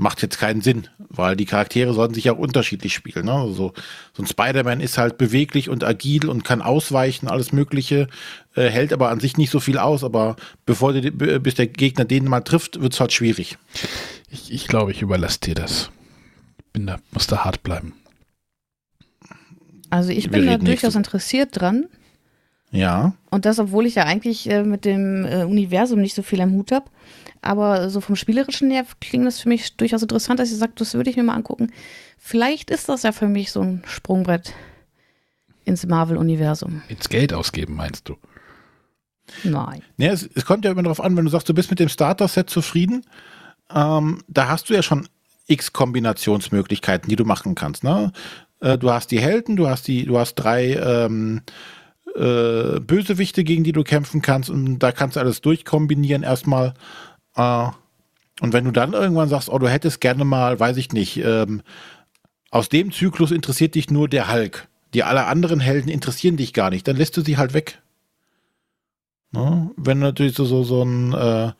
Macht jetzt keinen Sinn, weil die Charaktere sollten sich auch unterschiedlich spielen. Ne? Also, so ein Spider-Man ist halt beweglich und agil und kann ausweichen, alles Mögliche, äh, hält aber an sich nicht so viel aus, aber bevor die, bis der Gegner den mal trifft, wird es halt schwierig. Ich, ich glaube, ich überlasse dir das. Bin da, muss da hart bleiben. Also ich bin da durchaus interessiert dran. Ja. Und das, obwohl ich ja eigentlich äh, mit dem äh, Universum nicht so viel am Hut habe. Aber so vom Spielerischen her klingt das für mich durchaus interessant, dass ihr sagt, das würde ich mir mal angucken. Vielleicht ist das ja für mich so ein Sprungbrett ins Marvel-Universum. Ins Geld ausgeben, meinst du? Nein. Ja, es, es kommt ja immer darauf an, wenn du sagst, du bist mit dem Starter-Set zufrieden, ähm, da hast du ja schon x Kombinationsmöglichkeiten, die du machen kannst. Ne? Äh, du hast die Helden, du hast die, du hast drei ähm, äh, Bösewichte, gegen die du kämpfen kannst und da kannst du alles durchkombinieren erstmal. Äh, und wenn du dann irgendwann sagst, oh, du hättest gerne mal, weiß ich nicht, ähm, aus dem Zyklus interessiert dich nur der Hulk. Die alle anderen Helden interessieren dich gar nicht, dann lässt du sie halt weg. Ne? Wenn du natürlich so, so, so ein äh,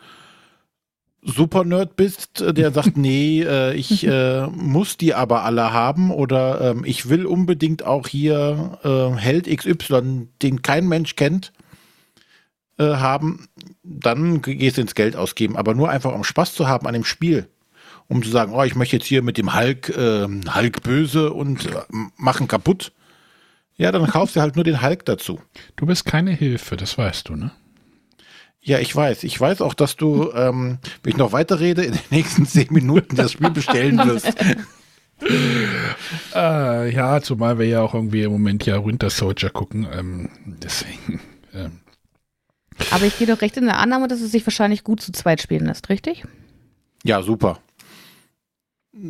Super-Nerd bist, äh, der sagt, nee, äh, ich äh, muss die aber alle haben oder ähm, ich will unbedingt auch hier äh, Held XY, den kein Mensch kennt, äh, haben, dann gehst du ins Geld ausgeben. Aber nur einfach um Spaß zu haben an dem Spiel, um zu sagen, oh, ich möchte jetzt hier mit dem Hulk, äh, Hulk böse und äh, machen kaputt. Ja, dann kaufst du halt nur den Hulk dazu. Du bist keine Hilfe, das weißt du, ne? Ja, ich weiß. Ich weiß auch, dass du, ähm, wenn ich noch weiterrede, in den nächsten zehn Minuten das Spiel bestellen wirst. äh, ja, zumal wir ja auch irgendwie im Moment ja Winter Soldier gucken. Ähm, deswegen. Ähm. Aber ich gehe doch recht in der Annahme, dass es sich wahrscheinlich gut zu zweit spielen lässt, richtig? Ja, super.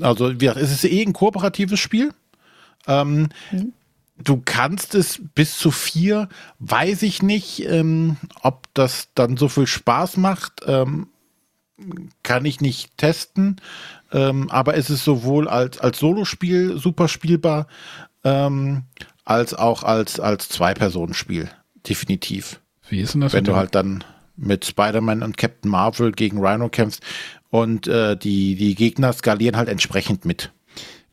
Also, wie gesagt, es ist eh ein kooperatives Spiel. Ähm, mhm du kannst es bis zu vier, weiß ich nicht, ähm, ob das dann so viel Spaß macht. Ähm, kann ich nicht testen. Ähm, aber es ist sowohl als, als Solospiel super spielbar, ähm, als auch als, als Zwei-Personen-Spiel. Definitiv. Wie ist denn das? Wenn du halt dann mit Spider-Man und Captain Marvel gegen Rhino kämpfst und äh, die, die Gegner skalieren halt entsprechend mit.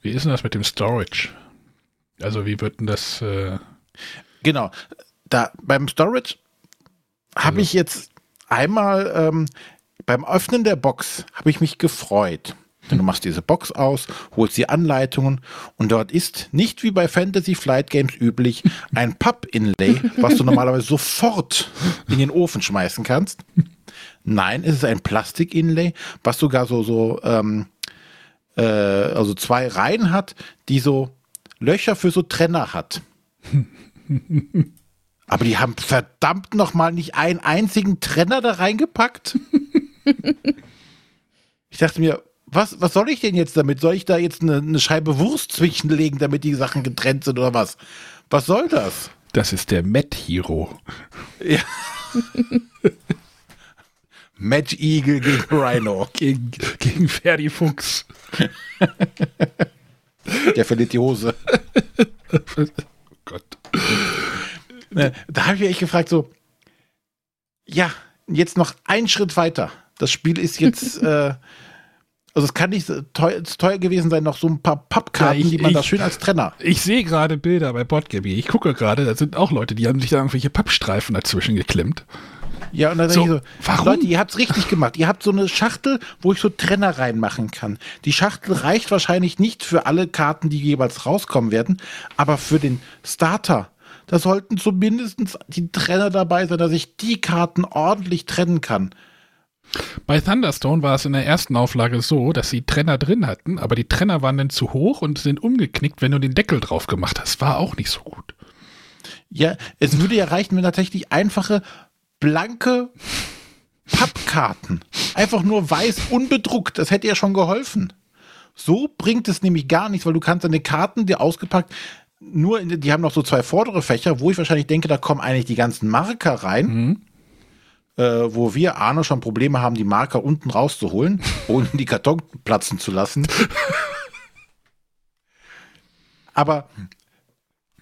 Wie ist denn das mit dem Storage? Also wie wird denn das? Äh Genau. Da beim Storage habe ich jetzt einmal ähm, beim Öffnen der Box habe ich mich gefreut. Denn du machst diese Box aus, holst die Anleitungen und dort ist nicht wie bei Fantasy Flight Games üblich ein Papp-Inlay, was du normalerweise sofort in den Ofen schmeißen kannst. Nein, es ist ein Plastik-Inlay, was sogar so, so, ähm, äh, also zwei Reihen hat, die so Löcher für so Trenner hat. Aber die haben verdammt nochmal nicht einen einzigen Trenner da reingepackt. ich dachte mir, was, was soll ich denn jetzt damit? Soll ich da jetzt eine, eine Scheibe Wurst zwischenlegen, damit die Sachen getrennt sind oder was? Was soll das? Das ist der Met Hero. Ja. Match Eagle gegen Rhino. Gegen, gegen Ferdi Fuchs. Der verliert die Hose. oh Gott. Ne, Da habe ich mich echt gefragt, so, ja, jetzt noch einen Schritt weiter. Das Spiel ist jetzt, äh, also es kann nicht teuer, teuer gewesen sein, noch so ein paar Pappkarten, Ja, ich- die man da ich- schön als Trenner. Ich sehe gerade Bilder bei Botgaby. Ich gucke gerade, da sind auch Leute, die haben sich da irgendwelche Pappstreifen dazwischen geklemmt. Ja, und dann So, denke ich so, warum? Leute, ihr habt's richtig gemacht. Ihr habt so eine Schachtel, wo ich so Trenner reinmachen kann. Die Schachtel reicht wahrscheinlich nicht für alle Karten, die jeweils rauskommen werden, aber für den Starter, da sollten zumindest die Trenner dabei sein, dass ich die Karten ordentlich trennen kann. Bei Thunderstone war es in der ersten Auflage so, dass sie Trenner drin hatten, aber die Trenner waren dann zu hoch und sind umgeknickt, wenn du den Deckel drauf gemacht hast. War auch nicht so gut. Ja, es würde ja reichen, wenn tatsächlich einfache, blanke Pappkarten, einfach nur weiß, unbedruckt, das hätte ja schon geholfen. So bringt es nämlich gar nichts, weil du kannst deine Karten, die ausgepackt, nur, in, die haben noch so zwei vordere Fächer, wo ich wahrscheinlich denke, da kommen eigentlich die ganzen Marker rein, äh, wo wir, Arne, schon Probleme haben, die Marker unten rauszuholen, ohne die Karton platzen zu lassen. Aber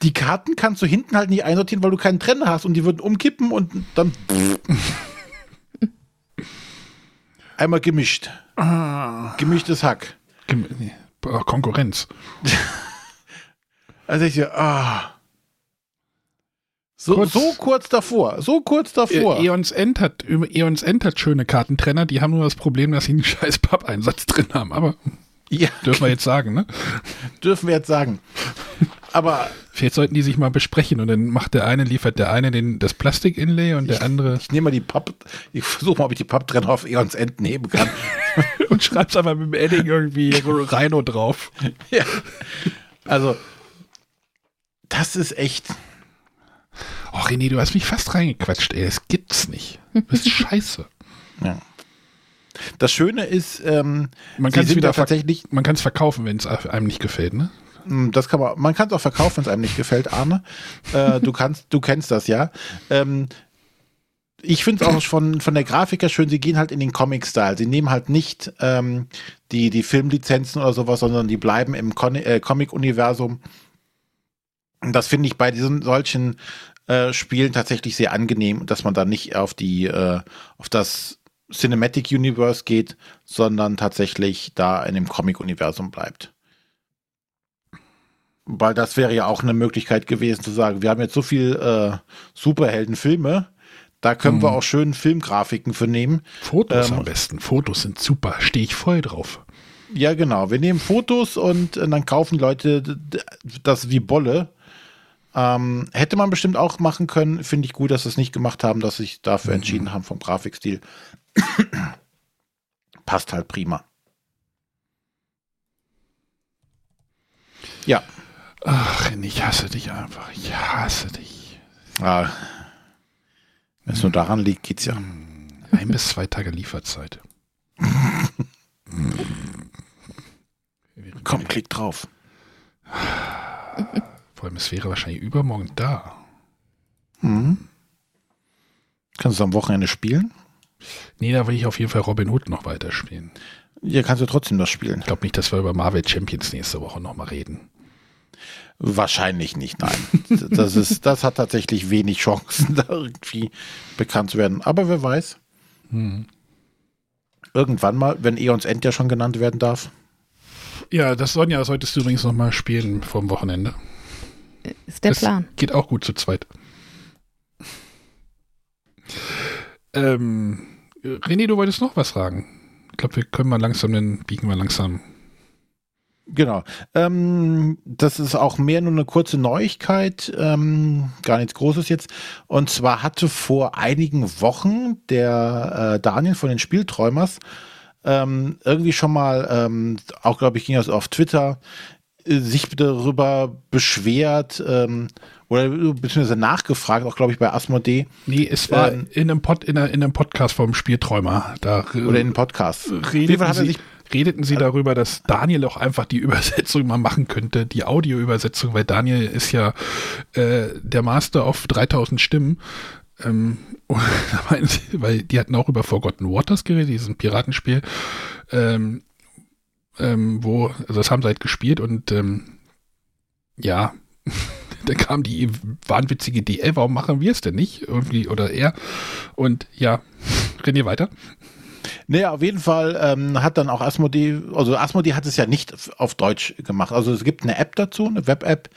die Karten kannst du hinten halt nicht einsortieren, weil du keinen Trenner hast und die würden umkippen und dann einmal gemischt. Gemischtes Hack. Gem- nee, boah, Konkurrenz. Also ich ah. So, Kurz- so kurz davor, so kurz davor. E- Eons End hat, Eons End hat schöne Kartentrenner, die haben nur das Problem, dass sie einen scheiß Pappeinsatz drin haben. Aber ja, dürfen wir jetzt sagen, ne? dürfen wir jetzt sagen. Aber Vielleicht sollten die sich mal besprechen und dann macht der eine, liefert der eine den, das Plastik-Inlay und der andere ich nehme mal die Papp, ich versuche mal, ob ich die Papptrenner auf Eons End nehmen kann. und schreibt einfach mit dem Edding irgendwie Rhino drauf. ja. Also, das ist echt. Oh René, du hast mich fast reingequatscht, ey. Das gibt's nicht. Du bist scheiße. Ja. Das Schöne ist, ähm, Man kann es wieder tatsächlich, Man kann es verkaufen, wenn es einem nicht gefällt, ne? Mm, Das kann man, man kann es auch verkaufen, wenn es einem nicht gefällt, Arne. Äh, du kannst, du kennst das ja. Ähm, ich finde es auch von, von der Grafik her schön, sie gehen halt in den Comic-Style. Sie nehmen halt nicht ähm, die, die Filmlizenzen oder sowas, sondern die bleiben im Con äh, Comic-Universum. Und Das finde ich bei diesen solchen äh, Spielen tatsächlich sehr angenehm, dass man da nicht auf die, äh, auf das Cinematic Universe geht, sondern tatsächlich da in dem Comic-Universum bleibt. Weil das wäre ja auch eine Möglichkeit gewesen zu sagen, wir haben jetzt so viel äh, Superheldenfilme, da können wir Mhm. auch schön Filmgrafiken für nehmen. Fotos Ähm, am besten. Fotos sind super. Stehe ich voll drauf. Ja, genau. Wir nehmen Fotos und äh, dann kaufen Leute das wie Bolle. Ähm, hätte man bestimmt auch machen können. Finde ich gut, dass sie es nicht gemacht haben, dass sie sich dafür entschieden haben vom Grafikstil. Passt halt prima. Ja. Ach, ich hasse dich einfach. Ich hasse dich. Ah. Wenn es nur daran liegt, geht's ja. Ein bis zwei Tage Lieferzeit. Komm, klick drauf. Vor allem, es wäre wahrscheinlich übermorgen da. Mhm. Kannst du am Wochenende spielen? Nee, da will ich auf jeden Fall Robin Hood noch weiterspielen. Ja, kannst du trotzdem das spielen. Ich glaube nicht, dass wir über Marvel Champions nächste Woche nochmal reden. Wahrscheinlich nicht, nein. Das, ist, das hat tatsächlich wenig Chancen, da irgendwie bekannt zu werden. Aber wer weiß, Hm. irgendwann mal, wenn Eons End ja schon genannt werden darf. Ja, das Sonja solltest du übrigens nochmal spielen vom Wochenende. Ist der das Plan. Geht auch gut zu zweit. Ähm, René, du wolltest noch was fragen. Ich glaube, wir können mal langsam, dann biegen wir langsam. Genau. Ähm, das ist auch mehr nur eine kurze Neuigkeit, ähm, gar nichts Großes jetzt. Und zwar hatte vor einigen Wochen der äh, Daniel von den Spielträumers ähm, irgendwie schon mal, ähm, auch glaube ich, ging das auf Twitter, äh, sich darüber beschwert ähm, oder beziehungsweise nachgefragt, auch glaube ich bei Asmodee Nee, es war Ähm, in, einem Pod, in, einer, in einem Podcast vom Spielträumer. Da äh, oder in Podcast. Auf jeden redeten Fall hat er sich redeten sie darüber, dass Daniel auch einfach die Übersetzung mal machen könnte, die Audioübersetzung, weil Daniel ist ja äh, der Master auf 3000 Stimmen. Ähm, sie, weil die hatten auch über Forgotten Waters geredet, dieses Piratenspiel, ähm, ähm, wo, also das haben sie halt gespielt und ähm, ja, da kam die wahnwitzige Idee, warum machen wir es denn nicht? Irgendwie, oder er. Und ja, René weiter. Naja, auf jeden Fall ähm, hat dann auch Asmodee, also Asmodee hat es ja nicht auf Deutsch gemacht. Also es gibt eine App dazu, eine Web-App,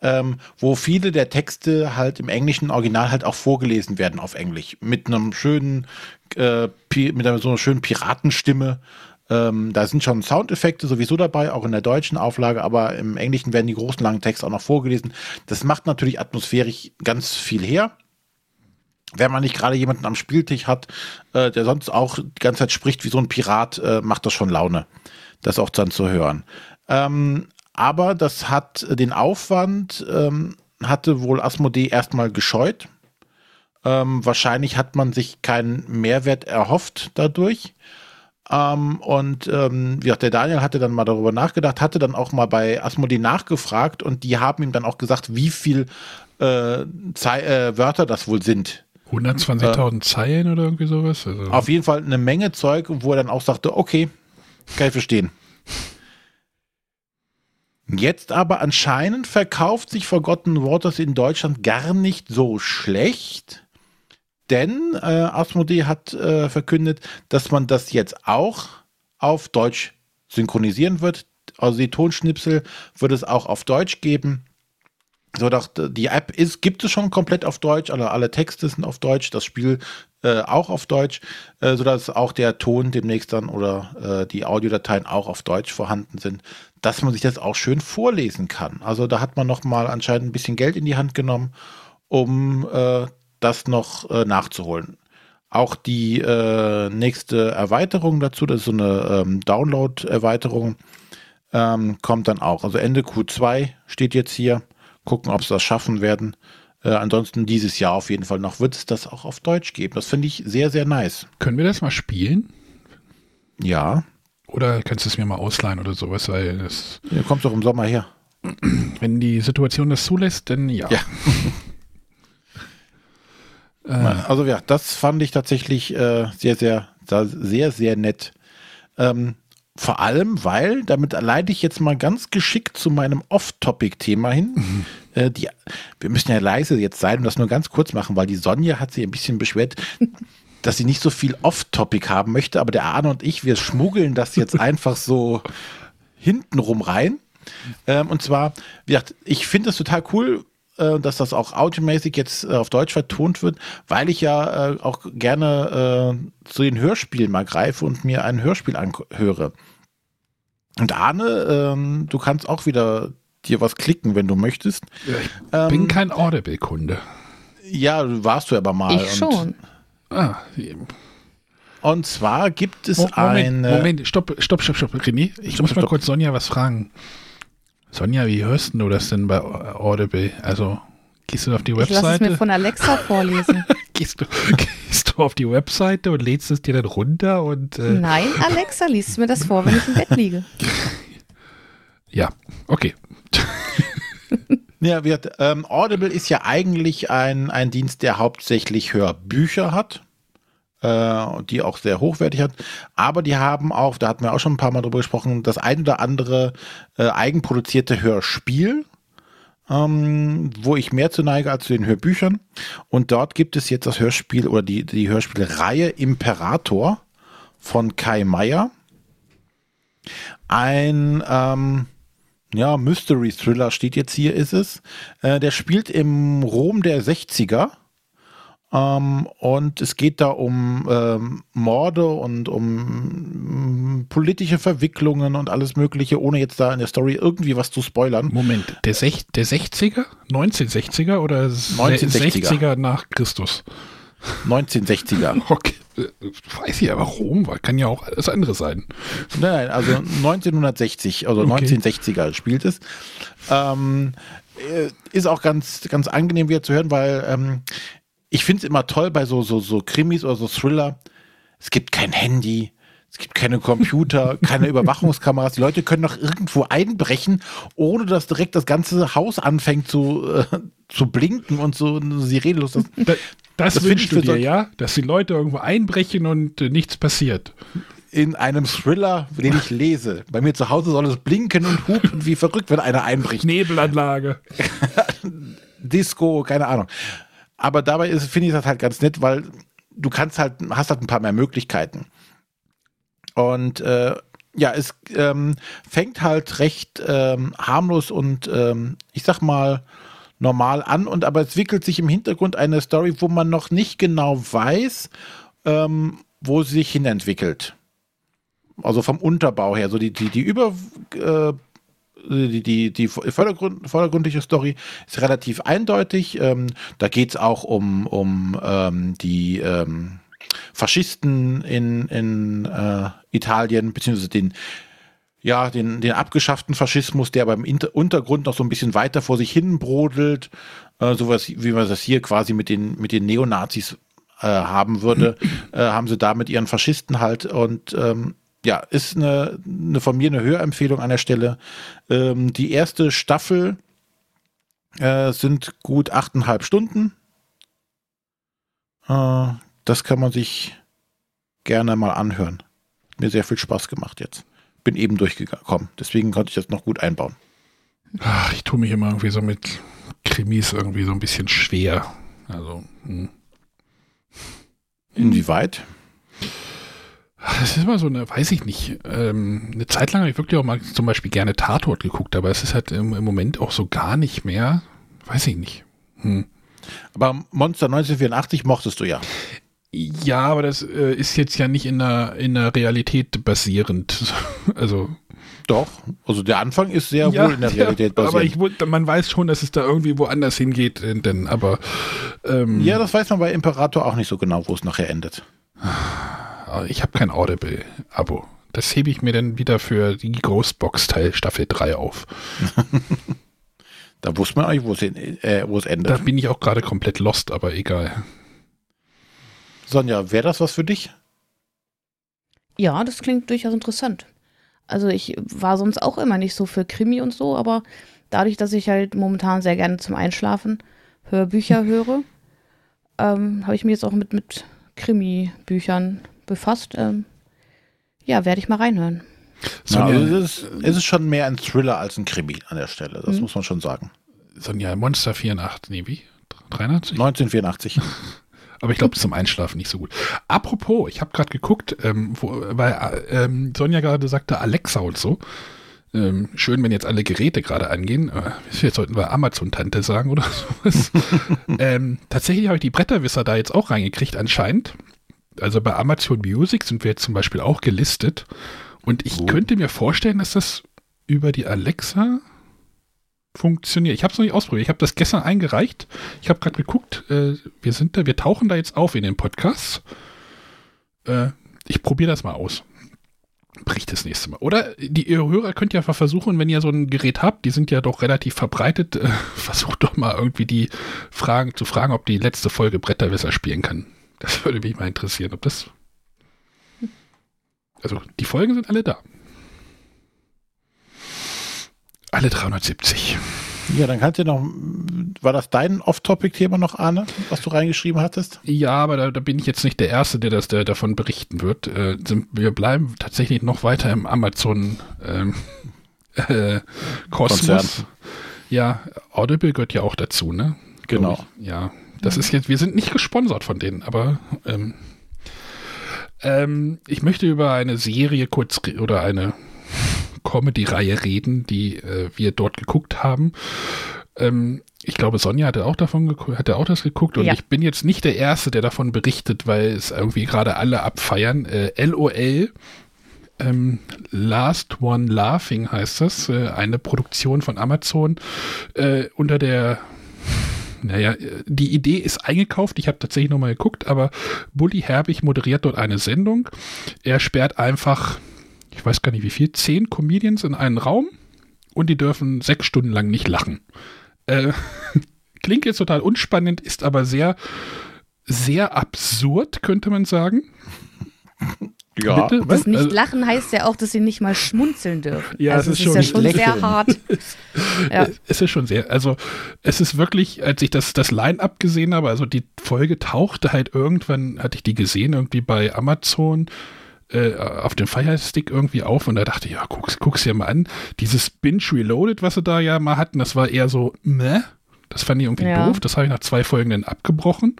ähm, wo viele der Texte halt im englischen Original halt auch vorgelesen werden auf Englisch. Mit einem schönen, äh, mit einer so einer schönen Piratenstimme. Ähm, da sind schon Soundeffekte sowieso dabei, auch in der deutschen Auflage, aber im Englischen werden die großen langen Texte auch noch vorgelesen. Das macht natürlich atmosphärisch ganz viel her wenn man nicht gerade jemanden am Spieltisch hat, äh, der sonst auch die ganze Zeit spricht wie so ein Pirat, äh, macht das schon Laune, das auch dann zu hören. Ähm, aber das hat den Aufwand, ähm, hatte wohl Asmodee erstmal gescheut. Ähm, wahrscheinlich hat man sich keinen Mehrwert erhofft dadurch. Ähm, und ähm, wie gesagt, der Daniel hatte dann mal darüber nachgedacht, hatte dann auch mal bei Asmodee nachgefragt und die haben ihm dann auch gesagt, wie viel äh, äh, Wörter das wohl sind. 120.000 Zeilen oder irgendwie sowas? Also, Auf jeden Fall eine Menge Zeug, wo er dann auch sagte, okay, kann ich verstehen. Jetzt aber anscheinend verkauft sich Forgotten Waters in Deutschland gar nicht so schlecht, denn äh, Asmodee hat äh, verkündet, dass man das jetzt auch auf Deutsch synchronisieren wird. Also die Tonschnipsel wird es auch auf Deutsch geben. So, dass die App ist, gibt es schon komplett auf Deutsch, alle, alle Texte sind auf Deutsch, das Spiel äh, auch auf Deutsch, äh, sodass auch der Ton demnächst dann oder äh, die Audiodateien auch auf Deutsch vorhanden sind, dass man sich das auch schön vorlesen kann. Also da hat man nochmal anscheinend ein bisschen Geld in die Hand genommen, um äh, das noch äh, nachzuholen. Auch die äh, nächste Erweiterung dazu, das ist so eine ähm, Download-Erweiterung, ähm, kommt dann auch. Also Ende Q2 steht jetzt hier. Gucken, ob sie das schaffen werden. Äh, ansonsten dieses Jahr auf jeden Fall noch wird es das auch auf Deutsch geben. Das finde ich sehr, sehr nice. können wir das mal spielen? Ja, Oder kannst du es mir mal ausleihen oder sowas? Weil das, ihr kommt doch im Sommer her. wenn die Situation das zulässt, dann ja. Ja. Äh, Also ja, das fand ich tatsächlich äh, sehr, sehr, sehr, sehr nett. Ähm, vor allem, weil, damit leite ich jetzt mal ganz geschickt zu meinem Off-Topic-Thema hin. Äh, die, wir müssen ja leise jetzt sein und das nur ganz kurz machen, weil die Sonja hat sich ein bisschen beschwert, dass sie nicht so viel Off-Topic haben möchte, aber der Arne und ich, wir schmuggeln das jetzt einfach so hintenrum rein. Ähm, und zwar, wie gesagt, ich finde es total cool, äh, dass das auch audiomäßig jetzt äh, auf Deutsch vertont wird, weil ich ja äh, auch gerne äh, zu den Hörspielen mal greife und mir ein Hörspiel anhöre. Und Arne, ähm, du kannst auch wieder dir was klicken, wenn du möchtest. ich bin kein Audible-Kunde. Ja, warst du aber mal. Ich und, schon. Ah, Und zwar gibt es Mo- Moment, eine. Moment, stopp, stopp, stopp, stopp, René. Ich Stopp, muss mal stopp. kurz Sonja was fragen. Sonja, wie hörst du das denn bei Audible? Also, gehst du auf die Ich lasse es mir Webseite? von Alexa vorlesen. Gehst du, gehst du auf die Webseite und lädst es dir dann runter und äh, Nein, Alexa liest mir das vor, wenn ich im Bett liege. ja, okay. Ja, wird, ähm, Audible ist ja eigentlich ein, ein Dienst, der hauptsächlich Hörbücher hat, die auch sehr hochwertig hat. Aber die haben auch, da hatten wir auch schon ein paar Mal drüber gesprochen, das ein oder andere äh, eigenproduzierte Hörspiel, ähm, wo ich mehr zu neige als zu den Hörbüchern. Und dort gibt es jetzt das Hörspiel oder die, die Hörspielreihe Imperator von Kai Meier. Ein, ähm, ja, Mystery Thriller steht jetzt hier, ist es. Äh, der spielt im Rom der 60er. Ähm, und es geht da um ähm, Morde und um mm, politische Verwicklungen und alles Mögliche, ohne jetzt da in der Story irgendwie was zu spoilern. Moment, der, Sech, der 60er? 1960er oder 1960er. 60er nach Christus? 1960er. Okay, weiß ich aber Rom, weil kann ja auch alles andere sein. Nein, nein, also 1960, also Okay. 1960er spielt es. Ähm, äh, ist auch ganz, ganz angenehm wieder zu hören, weil ähm, ich finde es immer toll bei so, so, so Krimis oder so Thriller. Es gibt kein Handy, es gibt keine Computer, keine Überwachungskameras. Die Leute können doch irgendwo einbrechen, ohne dass direkt das ganze Haus anfängt zu, äh, zu blinken und so eine Sirene los. ist. Da, das, Das wünschst du dir, so- ja? Dass die Leute irgendwo einbrechen und äh, nichts passiert. In einem Thriller, den ich lese. Bei mir zu Hause soll es blinken und hupen wie verrückt, wenn einer einbricht. Nebelanlage. Disco, keine Ahnung. Aber dabei ist, finde ich das halt ganz nett, weil du kannst halt, hast halt ein paar mehr Möglichkeiten. Und äh, ja, es ähm, fängt halt recht ähm, harmlos und ähm, ich sag mal normal an und aber es wickelt sich im Hintergrund eine Story, wo man noch nicht genau weiß, ähm, wo sie sich hinentwickelt. Also vom Unterbau her, so die, die, die Über, äh, die, die, die vordergrund, vordergründliche Story ist relativ eindeutig. Ähm, da geht es auch um, um ähm, die ähm, Faschisten in, in äh, Italien, beziehungsweise den, ja, den, den abgeschafften Faschismus, der beim Inter Untergrund noch so ein bisschen weiter vor sich hin brodelt. Äh, sowas, wie man das hier quasi mit den, mit den Neonazis äh, haben würde, äh, haben sie da mit ihren Faschisten halt und ähm, ja, ist eine, eine von mir eine Hörempfehlung an der Stelle. Ähm, die erste Staffel äh, sind gut achteinhalb Stunden. Äh, das kann man sich gerne mal anhören. Mir sehr viel Spaß gemacht jetzt. Bin eben durchgekommen. Deswegen konnte ich das noch gut einbauen. Ach, ich tue mich immer irgendwie so mit Krimis irgendwie so ein bisschen schwer. Also, hm. Inwieweit? Das ist immer so eine, weiß ich nicht. Ähm, eine Zeit lang habe ich wirklich auch mal zum Beispiel gerne Tatort geguckt, aber es ist halt im, im Moment auch so gar nicht mehr. Weiß ich nicht. Hm. Aber Monster 1984 mochtest du ja. Ja, aber das äh, ist jetzt ja nicht in der, in der Realität basierend. Also. Doch. Also der Anfang ist sehr wohl in der Realität ja, basiert. Aber ich, man weiß schon, dass es da irgendwie woanders hingeht, äh, denn, aber ähm, ja, das weiß man bei Imperator auch nicht so genau, wo es nachher endet. Ich habe kein Audible-Abo. Das hebe ich mir dann wieder für die Ghostbox-Teil Staffel 3 auf. Da wusste man eigentlich, wo es, äh, wo es Da endet. bin ich auch gerade komplett lost, aber egal. Sonja, wäre das was für dich? Ja, das klingt durchaus interessant. Also ich war sonst auch immer nicht so für Krimi und so, aber dadurch, dass ich halt momentan sehr gerne zum Einschlafen Hörbücher höre, ähm, habe ich mich jetzt auch mit, mit Krimi-Büchern befasst. Ähm, ja, werde ich mal reinhören. Ja, Sonja, also es, ist, es ist schon mehr ein Thriller als ein Krimi an der Stelle. Das Mhm. muss man schon sagen. Sonja, Monster 84, nee, wie? 83? 1984. Aber ich glaube, zum Einschlafen nicht so gut. Apropos, ich habe gerade geguckt, ähm, wo, weil äh, ähm, Sonja gerade sagte Alexa und so. Ähm, schön, wenn jetzt alle Geräte gerade angehen. Äh, jetzt sollten wir Amazon-Tante sagen oder sowas. ähm, tatsächlich habe ich die Bretterwisser da jetzt auch reingekriegt anscheinend. Also bei Amazon Music sind wir jetzt zum Beispiel auch gelistet. Und ich Oh. könnte mir vorstellen, dass das über die Alexa funktioniert. Ich habe es noch nicht ausprobiert. Ich habe das gestern eingereicht. Ich habe gerade geguckt. Äh, wir sind da, wir tauchen da jetzt auf in den Podcasts. Äh, ich probiere das mal aus. Bricht das nächste Mal. Oder die ihr Hörer könnt ja versuchen, wenn ihr so ein Gerät habt, die sind ja doch relativ verbreitet, äh, versucht doch mal irgendwie die Fragen zu fragen, ob die letzte Folge Bretterwisser spielen kann. Das würde mich mal interessieren, ob das. Also die Folgen sind alle da. Alle 370. Ja, dann kannst du noch. War das dein Off-Topic-Thema noch, Arne, was du reingeschrieben hattest? Ja, aber da, da bin ich jetzt nicht der Erste, der das der davon berichten wird. Äh, sind, wir bleiben tatsächlich noch weiter im Amazon ähm, äh. Ja, Audible gehört ja auch dazu, ne? Genau. Ich. Ja, das ist jetzt, wir sind nicht gesponsert von denen, aber ähm, ähm, ich möchte über eine Serie kurz oder eine Comedy-Reihe reden, die äh, wir dort geguckt haben. Ähm, ich glaube, Sonja hatte auch davon hatte auch das geguckt und Ja. ich bin jetzt nicht der Erste, der davon berichtet, weil es irgendwie gerade alle abfeiern. Äh, LOL, ähm, Last One Laughing heißt das, äh, eine Produktion von Amazon äh, unter der naja, die Idee ist eingekauft. Ich habe tatsächlich nochmal geguckt, aber Bully Herbig moderiert dort eine Sendung. Er sperrt einfach, ich weiß gar nicht wie viel, zehn Comedians in einen Raum und die dürfen sechs Stunden lang nicht lachen. Äh, klingt jetzt total unspannend, ist aber sehr, sehr absurd, könnte man sagen. Ja, Bitte? Das nicht Also- lachen heißt ja auch, dass sie nicht mal schmunzeln dürfen. Ja, also es ist ist ja schon lächeln. sehr hart. Ja. Es ist schon sehr, also es ist wirklich, als ich das, das Line-Up gesehen habe, also die Folge tauchte halt irgendwann, hatte ich die gesehen, irgendwie bei Amazon äh, auf dem Fire Stick irgendwie auf und da dachte ich, ja, guck's, guck's dir mal an. Dieses Binge Reloaded, was sie da ja mal hatten, das war eher so, meh. Das fand ich irgendwie Ja. doof. Das habe ich nach zwei Folgen dann abgebrochen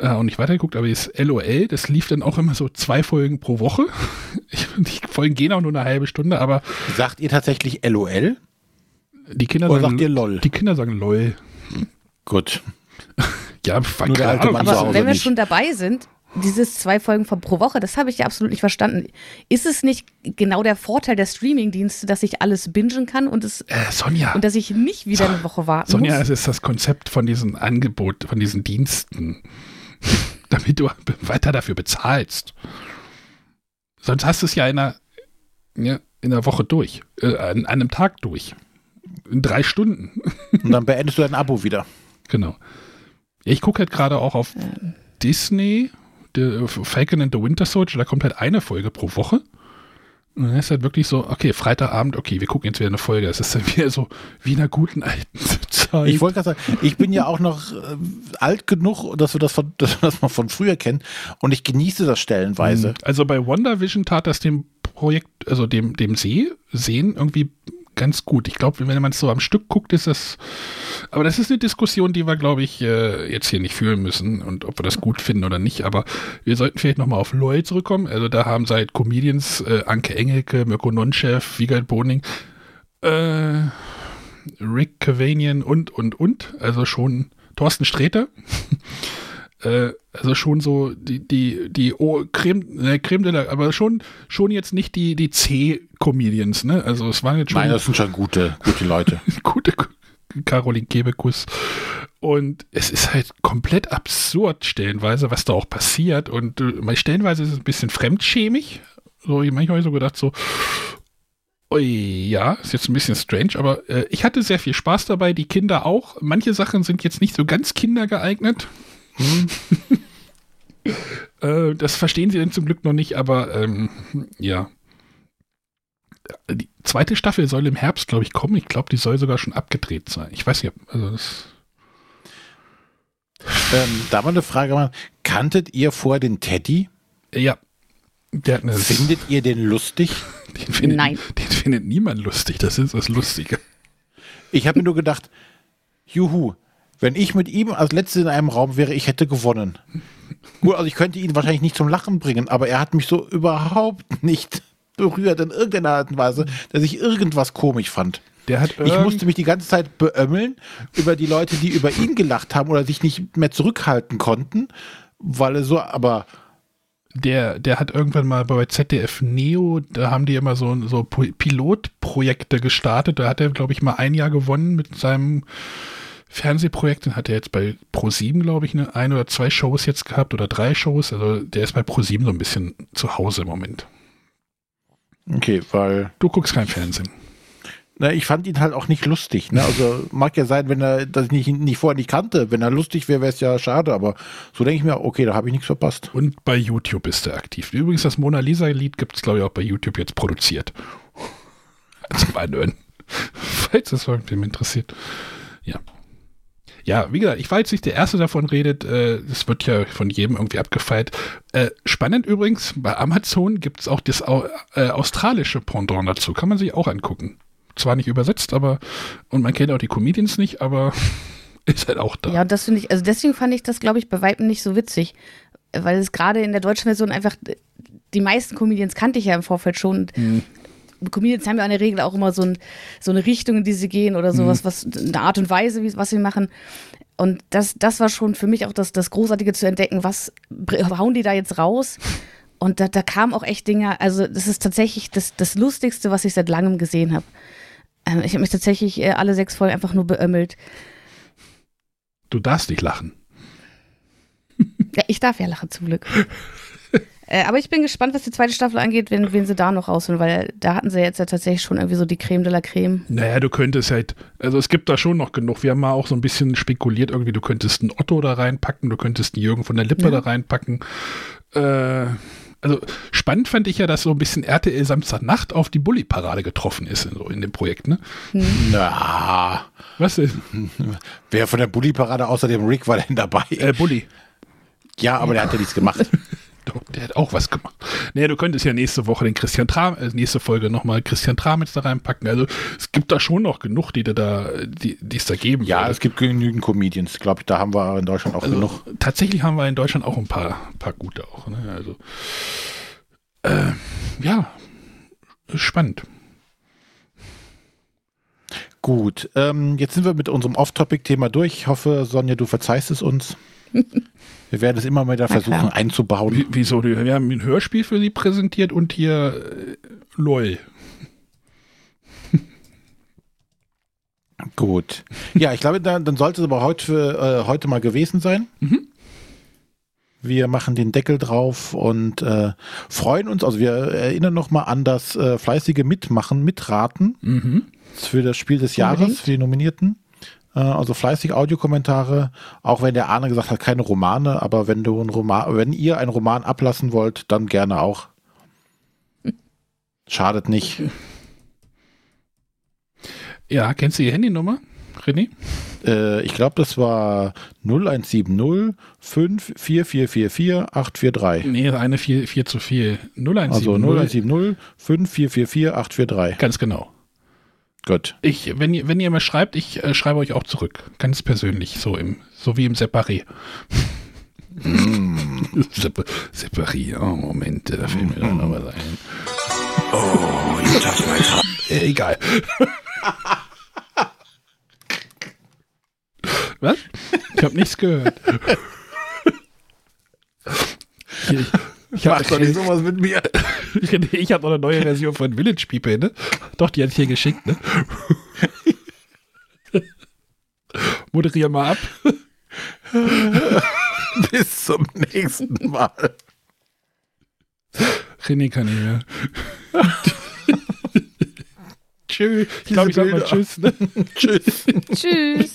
äh, und nicht weitergeguckt. Aber das LOL, das lief dann auch immer so zwei Folgen pro Woche. Ich, die Folgen gehen auch nur eine halbe Stunde, aber sagt ihr tatsächlich LOL? die Kinder Oder sagen, sagt ihr LOL? die Kinder sagen LOL. Gut. Ja, Nur der alte Mann zu Aber Hause wenn wir nicht. schon dabei sind, dieses zwei Folgen von pro Woche, das habe ich ja absolut nicht verstanden. Ist es nicht genau der Vorteil der Streamingdienste, dass ich alles bingen kann und es Äh, Sonja. und dass ich nicht wieder eine Woche warten Sonja, muss? es ist das Konzept von diesen Angebot, von diesen Diensten, damit du weiter dafür bezahlst. Sonst hast du es ja in einer, ja, in einer Woche durch, äh, an, an einem Tag durch. In drei Stunden. Und dann beendest du dein Abo wieder. Genau. Ich gucke halt gerade auch auf Disney, der Falcon and the Winter Soldier, da kommt halt eine Folge pro Woche. Und dann ist halt wirklich so, okay, Freitagabend, okay, wir gucken jetzt wieder eine Folge. Es ist dann wieder so wie in einer guten alten Zeit. Ich wollte gerade sagen, ich bin ja auch noch äh, alt genug, dass wir das, von, dass wir das mal von früher kennen und ich genieße das stellenweise. Also bei WandaVision tat das dem Projekt, also dem, dem See, Sehen irgendwie ganz gut. Ich glaube, wenn man es so am Stück guckt, ist das. Aber das ist eine Diskussion, die wir, glaube ich, äh, jetzt hier nicht führen müssen und ob wir das gut finden oder nicht. Aber wir sollten vielleicht nochmal auf LOL zurückkommen. Also da haben seit Comedians äh, Anke Engelke, Mirko Nonchef, Wiegald Boning, äh, Rick Cavanian und, und, und. Also schon Thorsten Sträter. äh, also schon so die, die, die oh, Creme, ne, Creme de la, aber schon, schon jetzt nicht die, die C-Comedians, ne? Also es waren jetzt schon Nein, das sind schon gute, gute Leute. gute Caroline Kebekus. Und es ist halt komplett absurd stellenweise, was da auch passiert. Und äh, stellenweise ist es ein bisschen fremdschämig. So, ich manchmal so gedacht, so, ui, ja, ist jetzt ein bisschen strange, aber äh, ich hatte sehr viel Spaß dabei, die Kinder auch. Manche Sachen sind jetzt nicht so ganz kindergeeignet. äh, das verstehen sie dann zum Glück noch nicht, aber ähm, ja. Die zweite Staffel soll im Herbst, glaube ich, kommen. Ich glaube, die soll sogar schon abgedreht sein. Ich weiß nicht, also das, ähm, da mal eine Frage, mal. kanntet ihr vorher den Teddy? ja. Der hat eine, Findet ihr den lustig? den findet, Nein. Den findet niemand lustig. Das ist das Lustige. Ich habe mir nur gedacht, juhu, wenn ich mit ihm als Letzte in einem Raum wäre, ich hätte gewonnen. Gut, also ich könnte ihn wahrscheinlich nicht zum Lachen bringen, aber er hat mich so überhaupt nicht berührt in irgendeiner Art und Weise, dass ich irgendwas komisch fand. Ich musste mich die ganze Zeit beömmeln über die Leute, die über ihn gelacht haben oder sich nicht mehr zurückhalten konnten, weil er so, aber Der, der hat irgendwann mal bei ZDF Neo, da haben die immer so, so Pilotprojekte gestartet. Da hat er, glaube ich, mal ein Jahr gewonnen mit seinem Fernsehprojekt. Den hat er jetzt bei Pro7, glaube ich, eine, ein oder zwei Shows jetzt gehabt oder drei Shows. Also der ist bei Pro7 so ein bisschen zu Hause im Moment. okay, weil Du guckst kein Fernsehen. na, ich fand ihn halt auch nicht lustig. Ne? Also mag ja sein, wenn er das nicht, nicht vorher nicht kannte. Wenn er lustig wäre, wäre es ja schade, aber so denke ich mir, okay, da habe ich nichts verpasst. Und bei YouTube ist er aktiv. Übrigens, das Mona Lisa-Lied gibt es, glaube ich, auch bei YouTube jetzt produziert. Zum Anhören. Falls das irgendwem interessiert. Ja. Ja, wie gesagt, ich war jetzt nicht der Erste, der davon redet. Äh, Das wird ja von jedem irgendwie abgefeiert. Äh, spannend übrigens, bei Amazon gibt es auch das äh, australische Pendant dazu. Kann man sich auch angucken. Zwar nicht übersetzt, aber, und man kennt auch die Comedians nicht, aber ist halt auch da. Ja, das finde ich, also deswegen fand ich das, glaube ich, bei Weitem nicht so witzig. Weil es gerade in der deutschen Version einfach, die meisten Comedians kannte ich ja im Vorfeld schon. Und Comedians haben ja in der Regel auch immer so, ein, so eine Richtung, in die sie gehen oder sowas, Mhm. was eine Art und Weise, wie, was sie machen. Und das, das war schon für mich auch das, das Großartige zu entdecken, was hauen die da jetzt raus? Und da, da kamen auch echt Dinge, also das ist tatsächlich das, das Lustigste, was ich seit langem gesehen habe. Ähm, ich habe mich tatsächlich äh, alle sechs Folgen einfach nur beömmelt. Du darfst nicht lachen. Ja, ich darf ja lachen, zum Glück. äh, aber ich bin gespannt, was die zweite Staffel angeht, wenn, wen sie da noch rausholen, weil da hatten sie jetzt ja tatsächlich schon irgendwie so die Creme de la Creme. Naja, du könntest halt, also es gibt da schon noch genug. Wir haben mal auch so ein bisschen spekuliert, irgendwie, du könntest einen Otto da reinpacken, du könntest einen Jürgen von der Lippe Ja. da reinpacken. Äh, also spannend fand ich ja, dass so ein bisschen RTL Samstagnacht auf die Bulli-Parade getroffen ist in, so in dem Projekt, ne? Na, Was ist? wer von der Bulli-Parade außer dem Rick war denn dabei? Äh, Bulli. ja, aber der hat ja nichts gemacht. Der hat auch was gemacht. Naja, du könntest ja nächste Woche den Christian Tram, äh, nächste Folge nochmal Christian Tramitz da reinpacken. Also es gibt da schon noch genug, die da, die es da geben Ja, würde. es gibt genügend Comedians. Glaube ich, da haben wir in Deutschland auch also, genug. Tatsächlich haben wir in Deutschland auch ein paar, paar gute auch. Ne? Also äh, ja, spannend. Gut, ähm, jetzt sind wir mit unserem Off-Topic-Thema durch. Ich hoffe, Sonja, du verzeihst es uns. Wir werden es immer wieder versuchen einzubauen. Wie, wieso? Wir haben ein Hörspiel für Sie präsentiert und hier äh, LOL. Gut. Ja, ich glaube, dann, dann sollte es aber heute, für, äh, heute mal gewesen sein. Mhm. Wir machen den Deckel drauf und äh, freuen uns. Also wir erinnern nochmal an das äh, fleißige Mitmachen, Mitraten Mhm. für das Spiel des Jahres, für die Nominierten. Äh, also fleißig Audiokommentare, auch wenn der Arne gesagt hat, keine Romane, aber wenn du ein Roman, wenn ihr einen Roman ablassen wollt, dann gerne auch. Schadet nicht. Ja, kennst du die Handynummer, René? Äh, ich glaube, das war 0170 5444 843. Nee, eine 4, 4 zu viel. 0170. Also 0170 5444 843. Ganz genau. Gut. Ich, wenn ihr, wenn ihr mir schreibt, ich äh, schreibe euch auch zurück. Ganz persönlich, so im, so wie im Separé. Sep Separé, oh Moment, da fällt mir doch noch was ein. Oh, you touch my heart. Äh, egal. was? Ich habe nichts gehört. ich ich habe sowas mit mir. ich hab noch eine neue Version von Village People, ne? Doch, die hatte ich hier geschickt, ne? Moderier mal ab. Bis zum nächsten Mal. René kann nicht mehr. Tschüss. Ich glaube, ich sag mal. Tschüss. Ne? Tschüss. Tschüss.